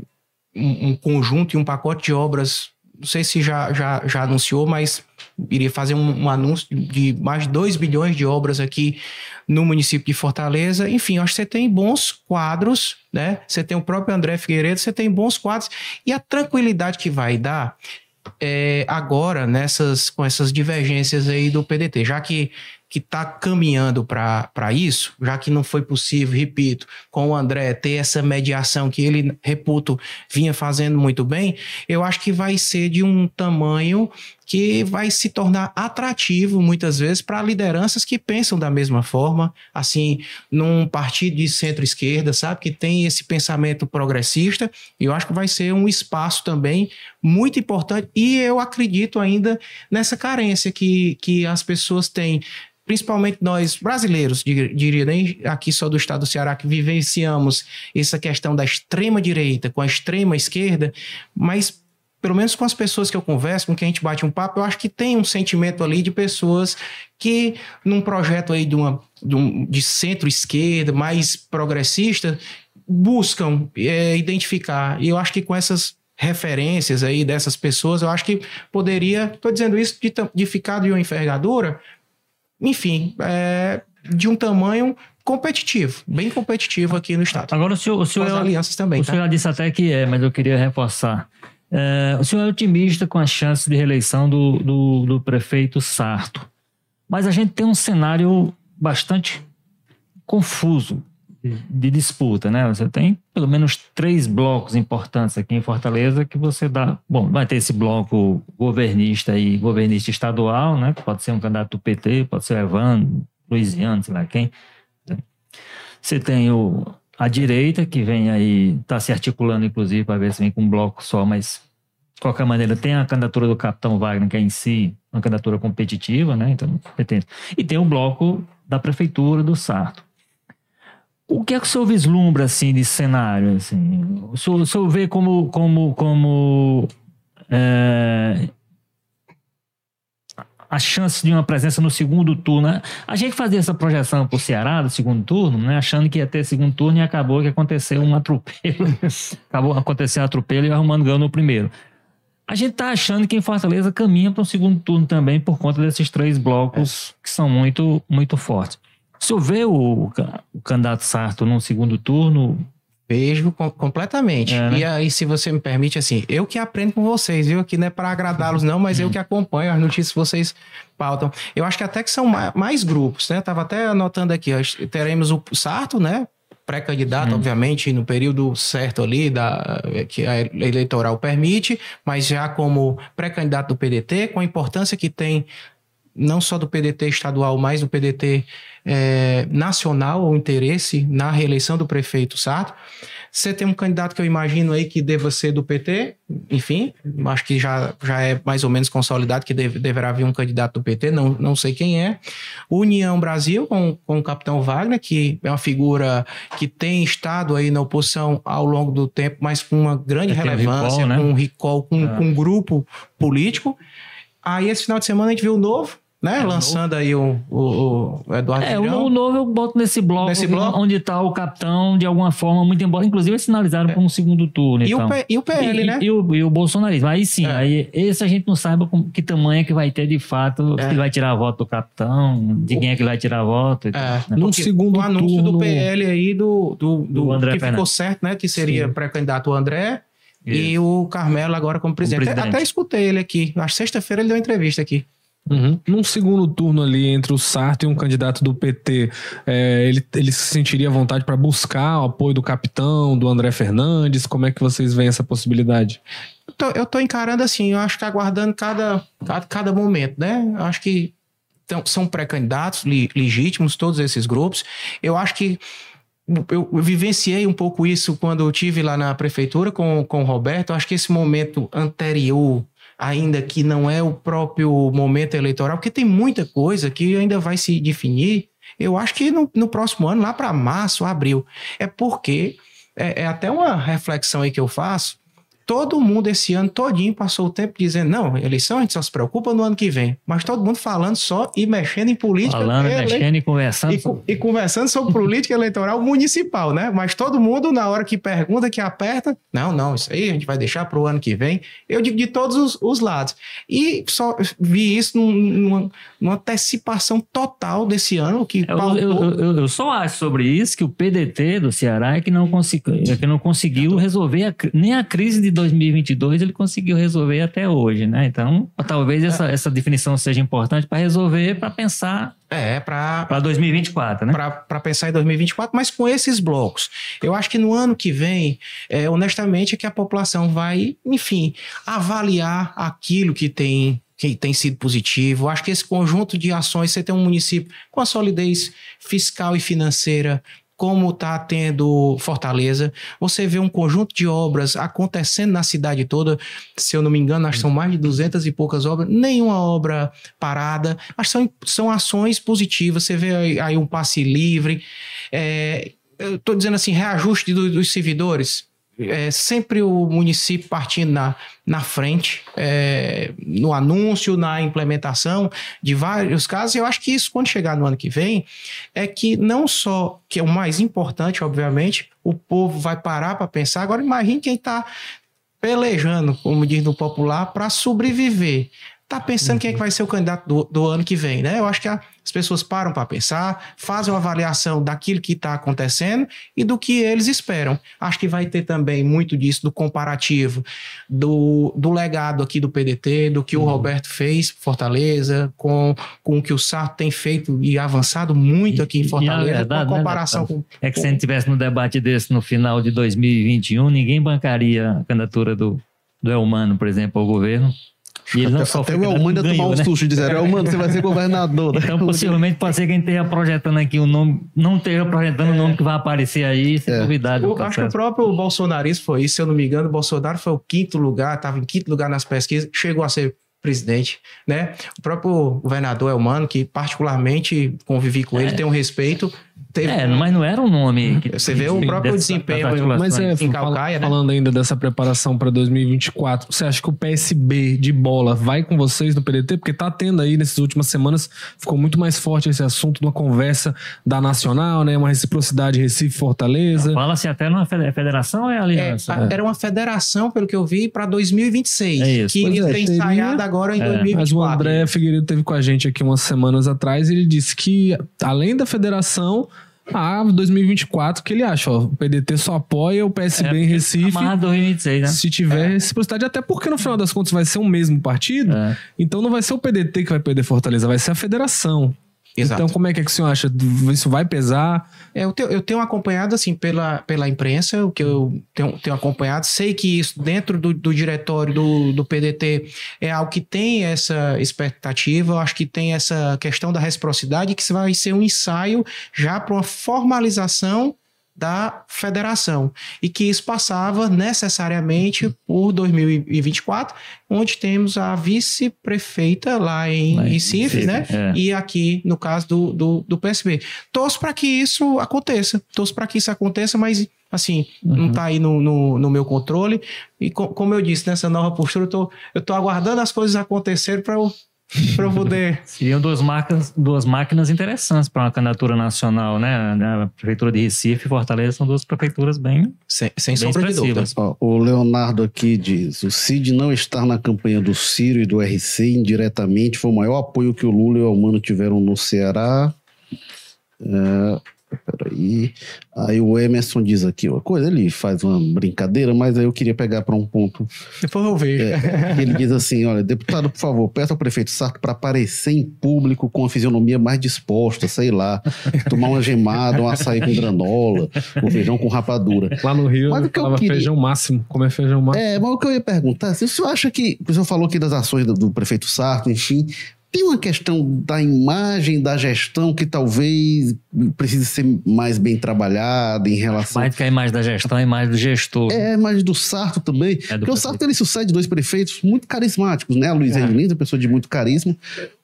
[SPEAKER 2] um, um conjunto e um pacote de obras não sei se já, já, já anunciou, mas iria fazer um, um, anúncio de mais de 2 bilhões de obras aqui no município de Fortaleza. Enfim, acho que você tem bons quadros, né? Você tem o próprio André Figueiredo, você tem bons quadros. E a tranquilidade que vai dar é, agora nessas com essas divergências aí do PDT, já que que está caminhando para isso, já que não foi possível, repito, com o André ter essa mediação que ele, reputo, vinha fazendo muito bem, eu acho que vai ser de um tamanho que vai se tornar atrativo muitas vezes para lideranças que pensam da mesma forma, assim, num partido de centro-esquerda, sabe, que tem esse pensamento progressista, e eu acho que vai ser um espaço também muito importante, e eu acredito ainda nessa carência que, que as pessoas têm principalmente nós brasileiros, diria nem aqui só do estado do Ceará, que vivenciamos essa questão da extrema direita com a extrema esquerda, mas pelo menos com as pessoas que eu converso, com quem a gente bate um papo, eu acho que tem um sentimento ali de pessoas que, num projeto aí de, uma, de, um, de centro-esquerda, mais progressista, buscam é, identificar. E eu acho que com essas referências aí dessas pessoas, eu acho que poderia, estou dizendo isso de, de ficar de uma envergadura, enfim, é, de um tamanho competitivo, bem competitivo aqui no estado.
[SPEAKER 3] Agora o senhor, o senhor
[SPEAKER 2] as alianças também.
[SPEAKER 3] O tá? senhor disse até que é, mas eu queria reforçar. É, o senhor é otimista com as chances de reeleição do, do, do prefeito Sarto, mas a gente tem um cenário bastante confuso de disputa, né? Você tem pelo menos três blocos importantes aqui em Fortaleza que você dá. Bom, vai ter esse bloco governista e governista estadual, né? Pode ser um candidato do PT, pode ser o Evandro, Luiziano, sei lá quem. Você tem o, a direita, que vem aí, está se articulando, inclusive, para ver se vem com um bloco só, mas de qualquer maneira, tem a candidatura do capitão Wagner, que é em si uma candidatura competitiva, né? Então, e tem o bloco da prefeitura do Sarto. O que é que o senhor vislumbra, assim, de cenário, assim? O senhor, o senhor vê como, como, como é, a chance de uma presença no segundo turno. Né? A gente fazia essa projeção para o Ceará do segundo turno, né? achando que ia ter segundo turno e acabou que aconteceu um atropelo. acabou acontecendo um atropelo e arrumando ganho no primeiro. A gente está achando que em Fortaleza caminha para um segundo turno também por conta desses três blocos que são muito, muito fortes. O senhor vê o, o candidato Sarto num segundo turno?
[SPEAKER 2] Vejo com, completamente. É, né? E aí, se você me permite, assim, eu que aprendo com vocês, viu? Aqui não é para agradá-los, não, mas eu que acompanho as notícias que vocês pautam. Eu acho que até que são mais, grupos, né? Tava até anotando aqui, teremos o Sarto, né? pré-candidato, hum. obviamente, no período certo ali da, que a eleitoral permite, mas já como pré-candidato do PDT, com a importância que tem não só do PDT estadual, mas do PDT é, nacional, o interesse na reeleição do prefeito Sarto. Você tem um candidato que eu imagino aí que deva ser do PT, enfim, acho que já, já é mais ou menos consolidado que deve, deverá vir um candidato do PT, não, não sei quem é. União Brasil, com, com o capitão Wagner, que é uma figura que tem estado aí na oposição ao longo do tempo, mas com uma grande é relevância, um recall, né? com um recall, com, é. com um grupo político. Aí esse final de semana a gente viu o novo, né? É, Lançando aí o, o, o Eduardo
[SPEAKER 3] É, o, o, novo eu boto nesse bloco, nesse bloco? onde está o capitão, de alguma forma, muito embora. Inclusive, eles sinalizaram é. para um segundo turno.
[SPEAKER 2] E, então. o, P, e o PL,
[SPEAKER 3] e,
[SPEAKER 2] né?
[SPEAKER 3] E, o, e o bolsonarismo. Aí sim, é. aí esse a gente não sabe com, que tamanho é que vai ter de fato, é. se vai tirar a voto do capitão, de quem é que vai tirar a voto.
[SPEAKER 2] É. Né? No segundo o anúncio turno, do PL aí do, do, do, do André que Fernandes. ficou certo, né? Que seria pré-candidato o André. Isso. E o Carmelo agora como presidente. Como presidente. Até, até escutei ele aqui. Na sexta-feira ele deu uma entrevista aqui.
[SPEAKER 4] Uhum. Num segundo turno ali entre o Sarto e um candidato do PT, é, ele, ele se sentiria à vontade para buscar o apoio do capitão, do André Fernandes? Como é que vocês veem essa possibilidade?
[SPEAKER 2] Eu tô, eu tô encarando assim, eu acho que aguardando cada, cada, cada momento, né? Eu acho que são pré-candidatos legítimos, todos esses grupos. Eu acho que eu vivenciei um pouco isso quando eu tive lá na prefeitura com, com o Roberto. Eu acho que esse momento anterior, ainda que não é o próprio momento eleitoral, porque tem muita coisa que ainda vai se definir. Eu acho que no, no próximo ano, lá para março, abril. É porque é, é até uma reflexão aí que eu faço todo mundo esse ano todinho passou o tempo dizendo, não, eleição a gente só se preocupa no ano que vem. Mas todo mundo falando só e mexendo em política.
[SPEAKER 3] Falando, ele... mexendo e conversando.
[SPEAKER 2] E, e, conversando sobre política eleitoral municipal, né? Mas todo mundo, na hora que pergunta, que aperta, não, não, isso aí a gente vai deixar para o ano que vem. Eu digo de todos os, os lados. E só vi isso numa, numa antecipação total desse ano. que
[SPEAKER 3] eu, eu, eu, eu, só acho sobre isso que o PDT do Ceará é que não, consegui, é que não conseguiu resolver a, nem a crise de 2022 ele conseguiu resolver até hoje, né? Então, talvez essa, é. essa definição seja importante para resolver, para pensar
[SPEAKER 2] é, para
[SPEAKER 3] 2024, né?
[SPEAKER 2] Para pensar em 2024, mas com esses blocos. Eu acho que no ano que vem, é, honestamente, é que a população vai, enfim, avaliar aquilo que tem que tem sido positivo. Acho que esse conjunto de ações, você tem um município com a solidez fiscal e financeira como está tendo Fortaleza. Você vê um conjunto de obras acontecendo na cidade toda. Se eu não me engano, acho são mais de duzentas e poucas obras. Nenhuma obra parada. Acho são, são ações positivas. Você vê aí, um passe livre. É, estou dizendo assim, reajuste do, dos servidores é, sempre o município partindo na, na frente, é, no anúncio, na implementação de vários casos. Eu acho que isso, quando chegar no ano que vem, é que não só, que é o mais importante, obviamente, o povo vai parar para pensar. Agora, imagine quem está pelejando, como diz no popular, para sobreviver. Está pensando quem é que vai ser o candidato do, do ano que vem, né? Eu acho que a, as pessoas param para pensar, fazem uma avaliação daquilo que está acontecendo e do que eles esperam. Acho que vai ter também muito disso do comparativo, do, do legado aqui do PDT, do que uhum. o Roberto fez Fortaleza, com, com o que o Sarto tem feito e avançado muito aqui em Fortaleza, verdade, com né, comparação né, com...
[SPEAKER 3] É que se a gente tivesse no debate desse no final de 2021, ninguém bancaria a candidatura do, do Elmano, por exemplo, ao governo.
[SPEAKER 1] E ele não até, até o Elmano tomar um né? susto e dizer, Elmano, você vai ser governador.
[SPEAKER 3] Né? Então, possivelmente, pode ser quem esteja projetando aqui o nome, não esteja projetando é. o nome que vai aparecer aí, sem é.
[SPEAKER 2] Eu acho que o próprio bolsonarismo foi isso, se eu não me engano, o Bolsonaro foi o quinto lugar, estava em quinto lugar nas pesquisas, chegou a ser presidente, né? O próprio governador Elmano, que particularmente convivi com é. ele, tem um respeito,
[SPEAKER 3] Teve... É, mas não era um nome.
[SPEAKER 2] Que, você vê o próprio desempenho
[SPEAKER 4] mas é, em Calcaia, né? Falando ainda dessa preparação para 2024, você acha que o PSB de bola vai com vocês no PDT? Porque tá tendo aí nessas últimas semanas, ficou muito mais forte esse assunto numa conversa da Nacional, né? Uma reciprocidade Recife-Fortaleza.
[SPEAKER 3] Fala-se até numa federação ou é aliança? É,
[SPEAKER 2] era uma federação, pelo que eu vi, para 2026. É isso. Que pois é, tem ensaiado agora em é. 2024. Mas
[SPEAKER 4] o André Figueiredo teve com a gente aqui umas semanas atrás e ele disse que, além da federação, ah, 2024, que ele acha, ó, o PDT só apoia o PSB é, em Recife.
[SPEAKER 3] 2026, né?
[SPEAKER 4] Se tiver é. reciprocidade, até porque no final das contas vai ser o mesmo partido, é. então não vai ser o PDT que vai perder Fortaleza, vai ser a federação. Exato. Então, como é que, é que o senhor acha? Isso vai pesar?
[SPEAKER 2] É, eu, tenho, eu tenho acompanhado, assim, pela, pela imprensa, o que eu tenho, tenho acompanhado. Sei que isso, dentro do, do diretório do, do PDT, é algo que tem essa expectativa. Eu acho que tem essa questão da reciprocidade, que vai ser um ensaio já para uma formalização da federação e que isso passava necessariamente por 2024, onde temos a vice-prefeita lá em lá Recife, né? É. E aqui no caso do, do, do PSB. Torço para que isso aconteça, torço para que isso aconteça, mas assim, uhum. não está aí no, no, no, meu controle. E co como eu disse, nessa nova postura, eu tô, eu tô aguardando as coisas acontecerem para eu para poder.
[SPEAKER 3] Seriam duas máquinas, duas máquinas interessantes para uma candidatura nacional, né? A prefeitura de Recife e Fortaleza são duas prefeituras bem,
[SPEAKER 2] sem, sem bem sombra de dúvida.
[SPEAKER 1] o Leonardo aqui diz: o Cid não estar na campanha do Ciro e do RC indiretamente foi o maior apoio que o Lula e o Almano tiveram no Ceará. É, Peraí. Aí o Emerson diz aqui uma coisa, ele faz uma brincadeira, mas aí eu queria pegar para um ponto.
[SPEAKER 2] Depois eu vejo.
[SPEAKER 1] É, ele diz assim: olha, deputado, por favor, peça ao prefeito Sarto para aparecer em público com a fisionomia mais disposta, sei lá, tomar uma gemada, um açaí com granola, um feijão com rapadura.
[SPEAKER 4] Lá no Rio, mas o que eu queria... feijão máximo, comer feijão máximo.
[SPEAKER 1] É, mas o que eu ia perguntar, se o senhor acha que. O senhor falou aqui das ações do, do prefeito Sarto, enfim, Tem uma questão da imagem, da gestão, que talvez precise ser mais bem trabalhada em relação.
[SPEAKER 3] Mais do que a imagem da gestão, a imagem do gestor.
[SPEAKER 1] É, mas do Sarto também.
[SPEAKER 3] É do
[SPEAKER 1] porque o
[SPEAKER 3] prefeito.
[SPEAKER 1] Sarto ele sucede dois prefeitos muito carismáticos, né? A Luiz
[SPEAKER 2] É.
[SPEAKER 1] Lins, uma pessoa de muito carisma.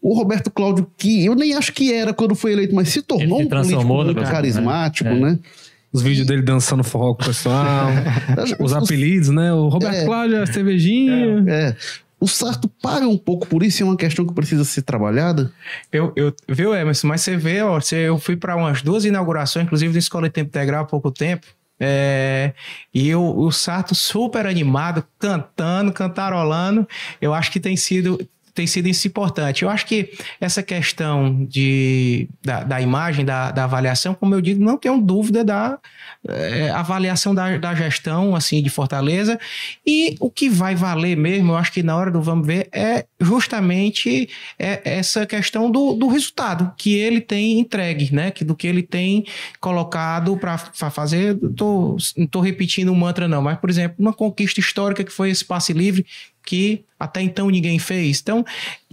[SPEAKER 1] O Roberto Cláudio, que eu nem acho que era quando foi eleito, mas se tornou
[SPEAKER 3] Ele se
[SPEAKER 1] um político
[SPEAKER 3] transformou,
[SPEAKER 1] muito
[SPEAKER 3] né?
[SPEAKER 1] carismático,
[SPEAKER 3] É.
[SPEAKER 1] né?
[SPEAKER 4] Os vídeos dele dançando forró com o pessoal. os apelidos, né? O Roberto
[SPEAKER 1] É.
[SPEAKER 4] Cláudio, a cervejinha.
[SPEAKER 1] É. O Sarto paga um pouco por isso, é uma questão que precisa ser trabalhada.
[SPEAKER 2] Eu, eu, viu, Emerson? Mas você vê, ó, você, eu fui para umas duas inaugurações, inclusive da Escola de Tempo Integral há pouco tempo. é, e o, o Sarto super animado, cantando, cantarolando. Eu acho que tem sido. Tem sido isso importante. Eu acho que essa questão de, da, da imagem, da, da avaliação, como eu digo, não tenho dúvida da é, avaliação da, da gestão assim de Fortaleza. E o que vai valer mesmo, eu acho que na hora do vamos ver, é justamente é essa questão do, do resultado que ele tem entregue, né? Que, do que ele tem colocado para fazer. Tô, não estou repetindo um mantra, não, mas, por exemplo, uma conquista histórica que foi esse passe livre que até então ninguém fez. Então,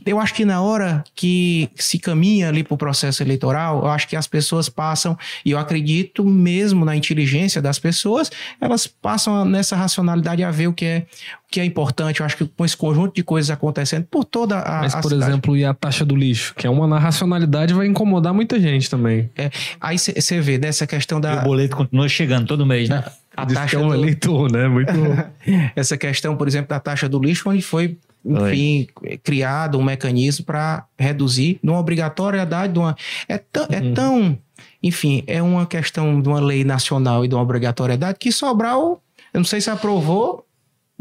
[SPEAKER 2] eu acho que na hora que se caminha ali para o processo eleitoral, eu acho que as pessoas passam, e eu acredito mesmo na inteligência das pessoas, elas passam nessa racionalidade a ver o que é, o que é importante. Eu acho que com esse conjunto de coisas acontecendo por toda a.
[SPEAKER 4] Mas,
[SPEAKER 2] a
[SPEAKER 4] por
[SPEAKER 2] cidade.
[SPEAKER 4] exemplo, e a taxa do lixo, que é uma na racionalidade, vai incomodar muita gente também.
[SPEAKER 2] Aí você vê dessa questão
[SPEAKER 3] E o
[SPEAKER 2] da
[SPEAKER 3] boleto continua chegando todo mês, né?
[SPEAKER 2] A
[SPEAKER 4] Diz que
[SPEAKER 2] taxa
[SPEAKER 4] é um
[SPEAKER 2] do-
[SPEAKER 4] eleitor, né? Muito.
[SPEAKER 2] essa questão, por exemplo, da taxa do lixo, onde foi, enfim, criado um mecanismo para reduzir numa obrigatoriedade de uma. É tão, é
[SPEAKER 4] Uhum.
[SPEAKER 2] tão. Enfim, é uma questão de uma lei nacional e de uma obrigatoriedade que Sobral, eu não sei se aprovou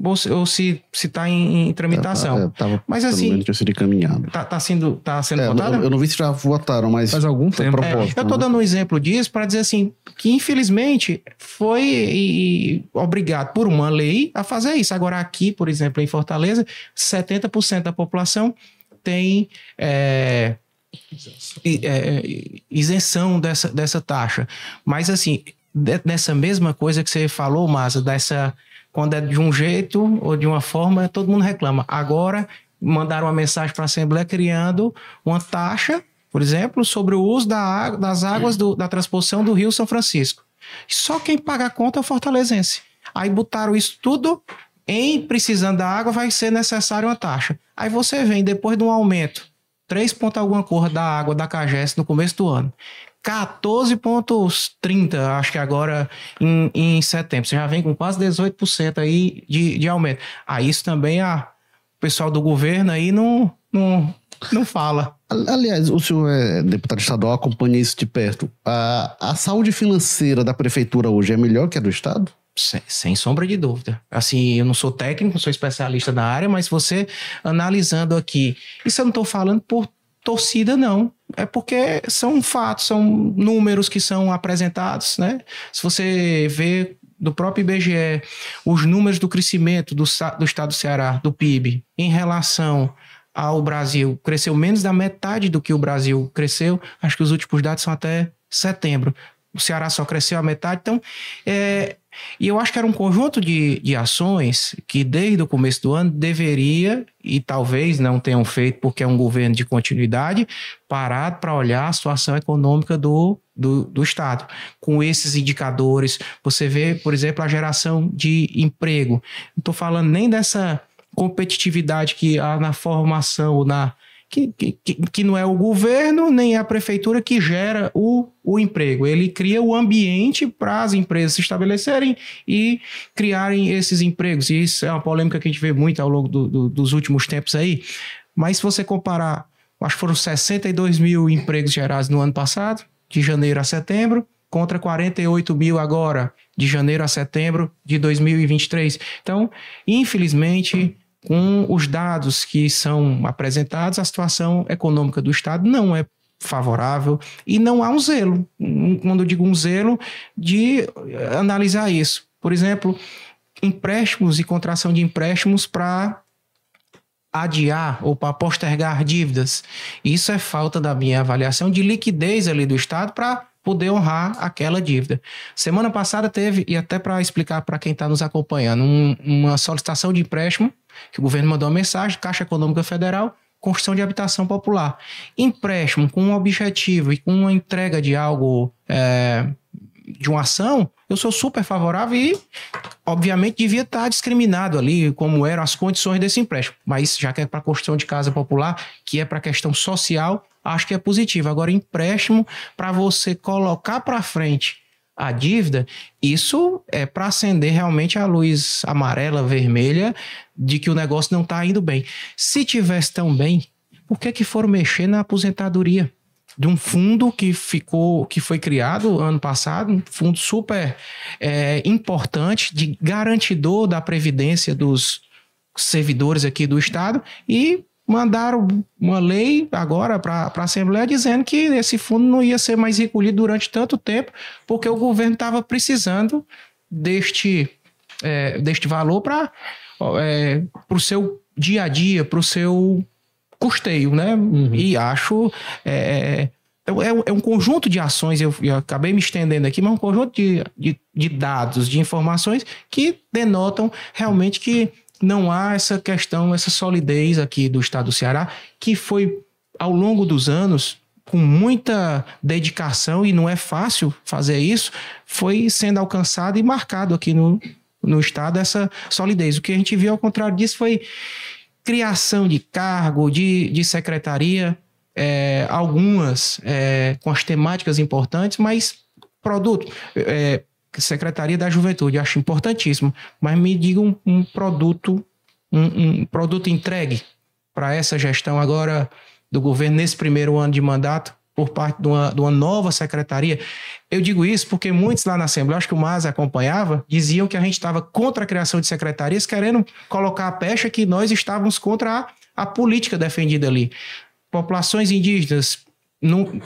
[SPEAKER 2] ou se, ou se está em, em tramitação.
[SPEAKER 1] É, tava,
[SPEAKER 2] Mas
[SPEAKER 1] pelo
[SPEAKER 2] assim-
[SPEAKER 1] tinha sido encaminhado.
[SPEAKER 2] Tá, tá sendo, tá sendo
[SPEAKER 1] É,
[SPEAKER 2] votada?
[SPEAKER 1] eu, eu não vi se já votaram, mas
[SPEAKER 4] Faz algum tempo.
[SPEAKER 2] É,
[SPEAKER 1] proposta,
[SPEAKER 2] eu estou
[SPEAKER 1] né?
[SPEAKER 2] dando um exemplo disso para dizer assim que infelizmente foi e- e obrigado por uma lei a fazer isso. Agora aqui, por exemplo, em Fortaleza, 70% da população tem é, é, isenção dessa, dessa taxa. Mas assim, de- nessa mesma coisa que você falou, Masa, dessa quando é de um jeito ou de uma forma, todo mundo reclama. Agora mandaram uma mensagem para a Assembleia criando uma taxa, por exemplo, sobre o uso da das águas do- da transposição do Rio São Francisco. Só quem paga a conta é o fortalezense. Aí botaram isso tudo em precisando da água, vai ser necessário uma taxa. Aí você vem, depois de um aumento, 3 ponto alguma cor da água da Cagés no começo do ano. 14,30, acho que agora em, em setembro. Você já vem com quase 18% aí de, de aumento. Aí isso também a, o pessoal do governo aí não, não, não fala.
[SPEAKER 1] Aliás, o senhor é deputado estadual, acompanha isso de perto. A, a saúde financeira da prefeitura hoje é melhor que a do estado?
[SPEAKER 2] Sem, sem sombra de dúvida. Assim, eu não sou técnico, não sou especialista na área, mas você analisando aqui, isso eu não estou falando por torcida, não. É porque são fatos, são números que são apresentados, né? Se você vê do próprio IBGE os números do crescimento do, do estado do Ceará, do PIB, em relação ao Brasil, cresceu menos da metade do que o Brasil cresceu. Acho que os últimos dados são até setembro. O Ceará só cresceu a metade. Então, é, e eu acho que era um conjunto de, de ações que, desde o começo do ano, deveria, e talvez não tenham feito porque é um governo de continuidade, parado para olhar a situação econômica do, do, do Estado. Com esses indicadores, você vê, por exemplo, a geração de emprego. Não estou falando nem dessa competitividade que há na formação, ou na. Que, que, que não é o governo nem é a prefeitura que gera o, o emprego. Ele cria o ambiente para as empresas se estabelecerem e criarem esses empregos. E isso é uma polêmica que a gente vê muito ao longo do- do- dos últimos tempos aí. Mas se você comparar, acho que foram 62 mil empregos gerados no ano passado, de janeiro a setembro, contra 48 mil agora, de janeiro a setembro de 2023. Então, infelizmente, com os dados que são apresentados, a situação econômica do Estado não é favorável e não há um zelo. Quando eu digo um zelo, de eh, analisar isso. Por exemplo, empréstimos e contração de empréstimos para adiar ou para postergar dívidas. Isso é falta da minha avaliação de liquidez ali do Estado para poder honrar aquela dívida. Semana passada teve, e até para explicar para quem está nos acompanhando, um- uma solicitação de empréstimo, que o governo mandou uma mensagem, Caixa Econômica Federal, construção de habitação popular. Empréstimo com um objetivo e com uma entrega de algo, é, de uma ação, eu sou super favorável e, obviamente, devia estar discriminado ali como eram as condições desse empréstimo. Mas já que é para construção de casa popular, que é para questão social, acho que é positivo. Agora, empréstimo para você colocar para frente a dívida, isso é para acender realmente a luz amarela, vermelha, de que o negócio não está indo bem. Se tivesse tão bem, por que, que foram mexer na aposentadoria? De um fundo que ficou, que foi criado ano passado, um fundo super é, importante, de garantidor da previdência dos servidores aqui do Estado, e mandaram uma lei agora para a Assembleia dizendo que esse fundo não ia ser mais recolhido durante tanto tempo, porque o governo estava precisando deste, é, deste valor para é, o seu dia a dia, para o seu custeio, né? Uhum. E acho. É, é, é, é, um conjunto de ações, eu, eu, acabei me estendendo aqui, mas um conjunto de, de, de dados, de informações que denotam realmente que não há essa questão, essa solidez aqui do estado do Ceará, que foi ao longo dos anos, com muita dedicação, e não é fácil fazer isso, foi sendo alcançado e marcado aqui no, no estado essa solidez. O que a gente viu ao contrário disso foi criação de cargo, de, de secretaria, é, algumas é, com as temáticas importantes, mas produto. É, Secretaria da Juventude, acho importantíssimo, mas me diga um, um produto, um, um, produto entregue para essa gestão agora do governo nesse primeiro ano de mandato por parte de uma, de uma nova secretaria. Eu digo isso porque muitos lá na Assembleia, acho que o Mas acompanhava, diziam que a gente estava contra a criação de secretarias, querendo colocar a pecha que nós estávamos contra a, a política defendida ali. Populações indígenas,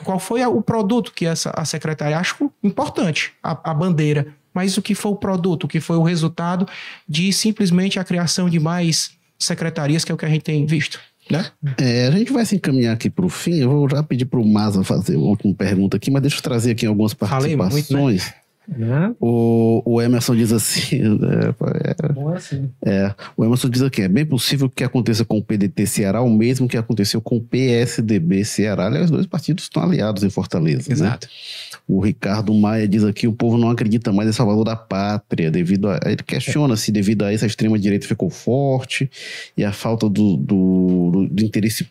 [SPEAKER 2] qual foi o produto que essa, a secretaria acho importante, a, a, bandeira, mas o que foi o produto, o que foi o resultado de simplesmente a criação de mais secretarias, que é o que a gente tem visto. Né?
[SPEAKER 1] É, a gente vai se encaminhar aqui para o fim. Eu vou já pedir para o Maza fazer uma última pergunta aqui, mas deixa eu trazer aqui algumas participações. Muito, né? Né? O, o Emerson diz assim, é, Bom assim. É, o Emerson diz aqui: é bem possível que aconteça com o PDT Ceará o mesmo que aconteceu com o PSDB Ceará. Aliás, os dois partidos estão aliados em Fortaleza. Né? Exato. Né? O Ricardo Maia diz aqui: o povo não acredita mais em Salvador da pátria, devido a. Ele questiona se devido a isso a extrema-direita ficou forte e a falta do, do, do interesse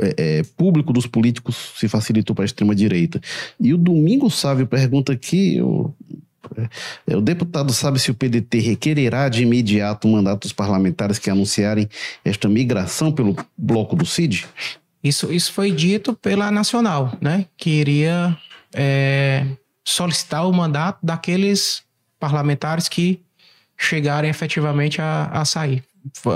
[SPEAKER 1] é, é, público dos políticos se facilitou para a extrema-direita. E o Domingo Sávio pergunta aqui: o, é, o deputado sabe se o PDT requererá de imediato o mandato dos parlamentares que anunciarem esta migração pelo bloco do CID?
[SPEAKER 2] Isso, isso foi dito pela Nacional, né? Que iria é, solicitar o mandato daqueles parlamentares que chegarem efetivamente a, a sair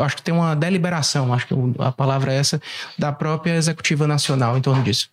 [SPEAKER 2] acho que tem uma deliberação, acho que a palavra é essa, da própria Executiva Nacional em torno disso.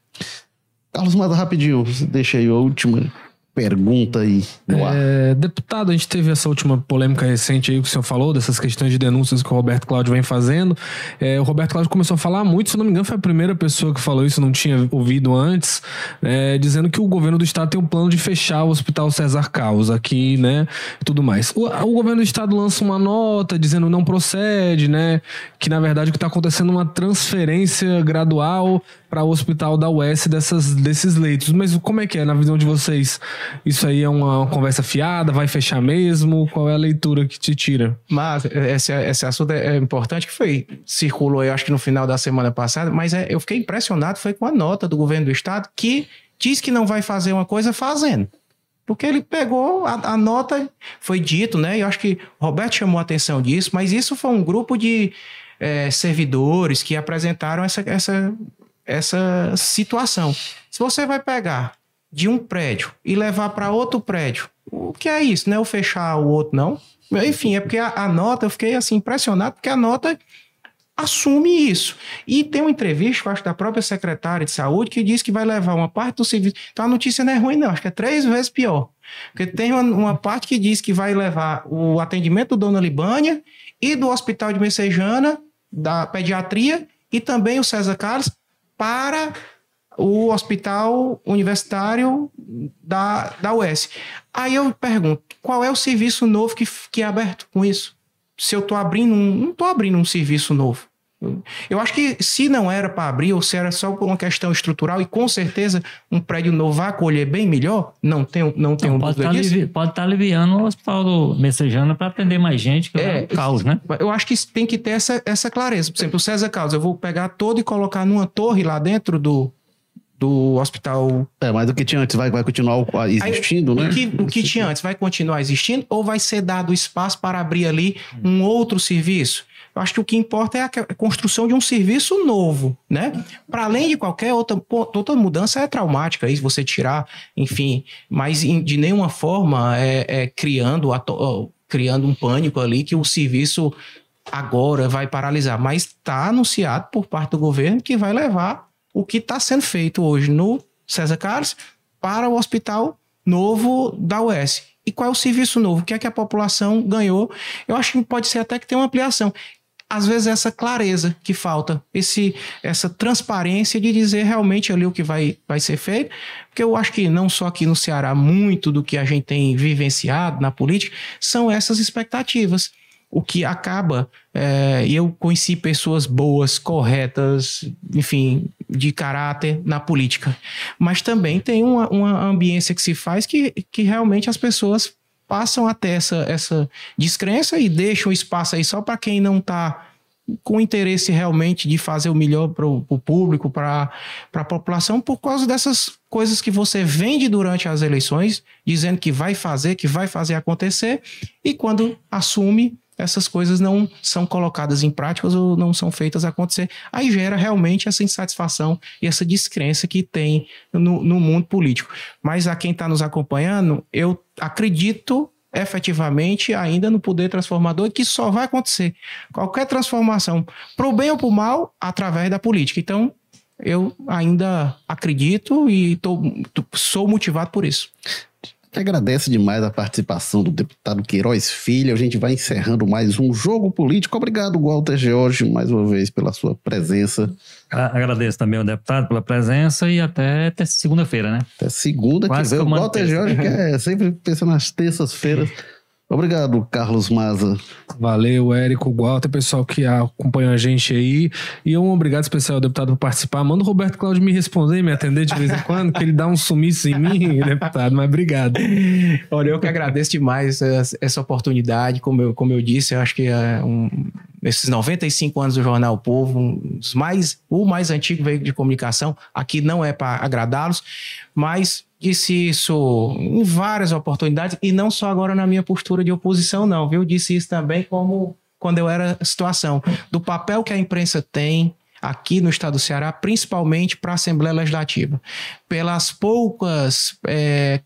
[SPEAKER 1] Carlos, manda rapidinho, deixa aí a última pergunta aí no ar.
[SPEAKER 4] É, deputado, a gente teve essa última polêmica recente aí que o senhor falou, dessas questões de denúncias que o Roberto Cláudio vem fazendo. É, o Roberto Cláudio começou a falar muito, se não me engano, foi a primeira pessoa que falou isso, não tinha ouvido antes, é, dizendo que o governo do estado tem um plano de fechar o Hospital César Carlos aqui, né, tudo mais. O, o governo do estado lança uma nota dizendo não procede, né, que na verdade o que está acontecendo é uma transferência gradual para o hospital da UES dessas, desses leitos. Mas como é que é, na visão de vocês? Isso aí é uma, uma conversa fiada? Vai fechar mesmo? Qual é a leitura que te tira?
[SPEAKER 2] Mas esse, esse assunto é, é importante, que foi, circulou, eu acho que no final da semana passada, mas é, eu fiquei impressionado, foi com a nota do governo do estado que diz que não vai fazer uma coisa fazendo. Porque ele pegou a, a, nota, foi dito, né? Eu acho que o Roberto chamou a atenção disso, mas isso foi um grupo de é, servidores que apresentaram essa, essa, essa situação. Se você vai pegar de um prédio e levar para outro prédio, o que é isso? Não é o fechar o outro, não? Enfim, é porque a, a nota, eu fiquei assim impressionado, porque a nota assume isso. E tem uma entrevista, acho, da própria secretária de saúde, que diz que vai levar uma parte do serviço. Então a notícia não é ruim, não, acho que é três vezes pior. Porque tem uma, uma parte que diz que vai levar o atendimento do Dona Libânia e do Hospital de Messejana, da pediatria, e também o César Carlos, para o hospital universitário da, da UES. Aí eu pergunto, qual é o serviço novo que, que é aberto com isso? Se eu estou abrindo um, não estou abrindo um serviço novo. Eu acho que se não era para abrir, ou se era só por uma questão estrutural, e com certeza um prédio novo vai acolher bem melhor, não tenho, não tenho
[SPEAKER 3] Então, pode
[SPEAKER 2] disso.
[SPEAKER 3] alivi- pode estar aliviando o hospital do Messejana para atender mais gente, que é,
[SPEAKER 2] É,
[SPEAKER 3] um caos, né?
[SPEAKER 2] Eu acho que tem que ter essa, essa clareza. Por exemplo, o César Carlos, eu vou pegar todo e colocar numa torre lá dentro do, do hospital.
[SPEAKER 1] É, mas o que tinha antes vai, vai continuar existindo, né?
[SPEAKER 2] O que, o que tinha antes vai continuar existindo ou vai ser dado espaço para abrir ali um outro serviço? Eu acho que o que importa é a construção de um serviço novo, né? Para além de qualquer outra, outra mudança é traumática, isso você tirar, enfim, mas de nenhuma forma é, é criando, criando um pânico ali que o serviço agora vai paralisar, mas está anunciado por parte do governo que vai levar o que está sendo feito hoje no César Carlos para o hospital novo da UES. E qual é o serviço novo? O que é que a população ganhou? Eu acho que pode ser até que tenha uma ampliação. Às vezes essa clareza que falta, esse, essa transparência de dizer realmente ali o que vai, vai ser feito, porque eu acho que não só aqui no Ceará, muito do que a gente tem vivenciado na política são essas expectativas. O que acaba, é, eu conheci pessoas boas, corretas, enfim, de caráter na política, mas também tem uma, uma ambiência que se faz que, que realmente as pessoas passam até essa, essa descrença e deixam espaço aí só para quem não está com interesse realmente de fazer o melhor para o público, para a população, por causa dessas coisas que você vende durante as eleições, dizendo que vai fazer, que vai fazer acontecer, e quando assume, essas coisas não são colocadas em práticas ou não são feitas acontecer. Aí gera realmente essa insatisfação e essa descrença que tem no, no mundo político. Mas a quem está nos acompanhando, eu acredito efetivamente ainda no poder transformador que só vai acontecer qualquer transformação para o bem ou para o mal através da política. Então, eu ainda acredito e tô- sou motivado por isso.
[SPEAKER 1] Gente agradece demais a participação do deputado Queiroz Filho. A gente vai encerrando mais um jogo político. Obrigado, Walter George, mais uma vez pela sua presença.
[SPEAKER 3] Agradeço também ao deputado pela presença e até, até segunda-feira, né?
[SPEAKER 1] Até segunda
[SPEAKER 3] Quase
[SPEAKER 1] que vem.
[SPEAKER 3] que
[SPEAKER 1] O Walter
[SPEAKER 3] terça.
[SPEAKER 1] George, que é sempre pensando nas terças-feiras. Obrigado, Carlos Maza.
[SPEAKER 4] Valeu, Érico, Walter, pessoal que acompanha a gente aí. E um obrigado especial ao deputado por participar. Manda o Roberto Cláudio me responder e me atender de vez em quando, que ele dá um sumiço em mim, deputado, mas obrigado.
[SPEAKER 2] Olha, eu que agradeço demais essa, essa oportunidade. Como eu, como eu disse, eu acho que é um, nesses 95 anos do Jornal o Povo, um dos mais, o mais antigo veículo de comunicação, aqui não é para agradá-los, mas disse isso em várias oportunidades, e não só agora na minha postura de oposição, não, viu? Disse isso também como quando eu era situação, do papel que a imprensa tem aqui no estado do Ceará, principalmente para a Assembleia Legislativa. Pelas poucas eh,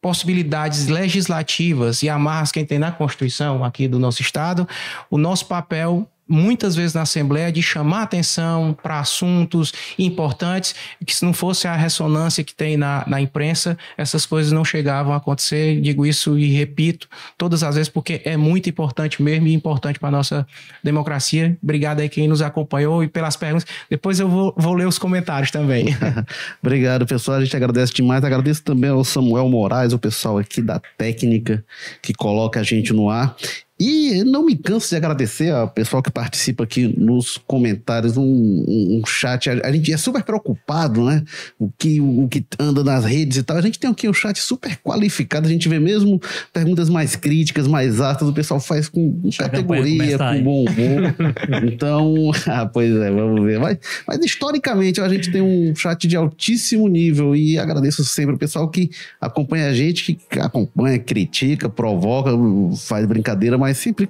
[SPEAKER 2] possibilidades legislativas e amarras que tem na Constituição aqui do nosso Estado, o nosso papel, muitas vezes na Assembleia, de chamar atenção para assuntos importantes, que se não fosse a ressonância que tem na, na imprensa, essas coisas não chegavam a acontecer. Digo isso e repito todas as vezes, porque é muito importante mesmo e importante para a nossa democracia. Obrigado aí quem nos acompanhou e pelas perguntas. Depois eu vou, vou ler os comentários também.
[SPEAKER 1] Obrigado, pessoal. A gente agradece demais. Agradeço também ao Samuel Moraes, o pessoal aqui da técnica que coloca a gente no ar. E não me canso de agradecer ao pessoal que participa aqui nos comentários, um, um- um chat. A, a gente é super preocupado, né? O que, o que anda nas redes e tal. A gente tem aqui um chat super qualificado. A gente vê mesmo perguntas mais críticas, mais altas. O pessoal faz com
[SPEAKER 3] a campanha
[SPEAKER 1] categoria, com bom humor. Então, ah, pois é, vamos ver. Mas, mas historicamente a gente tem um chat de altíssimo nível e agradeço sempre o pessoal que acompanha a gente, que acompanha, critica, provoca, faz brincadeira, mas sempre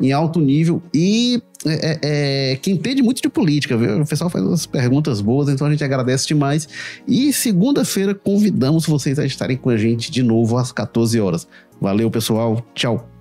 [SPEAKER 1] em alto nível e é, é, que entende muito de política, viu? O pessoal faz umas perguntas boas, então a gente agradece demais. E segunda-feira convidamos vocês a estarem com a gente de novo às 14 horas. Valeu, pessoal. Tchau.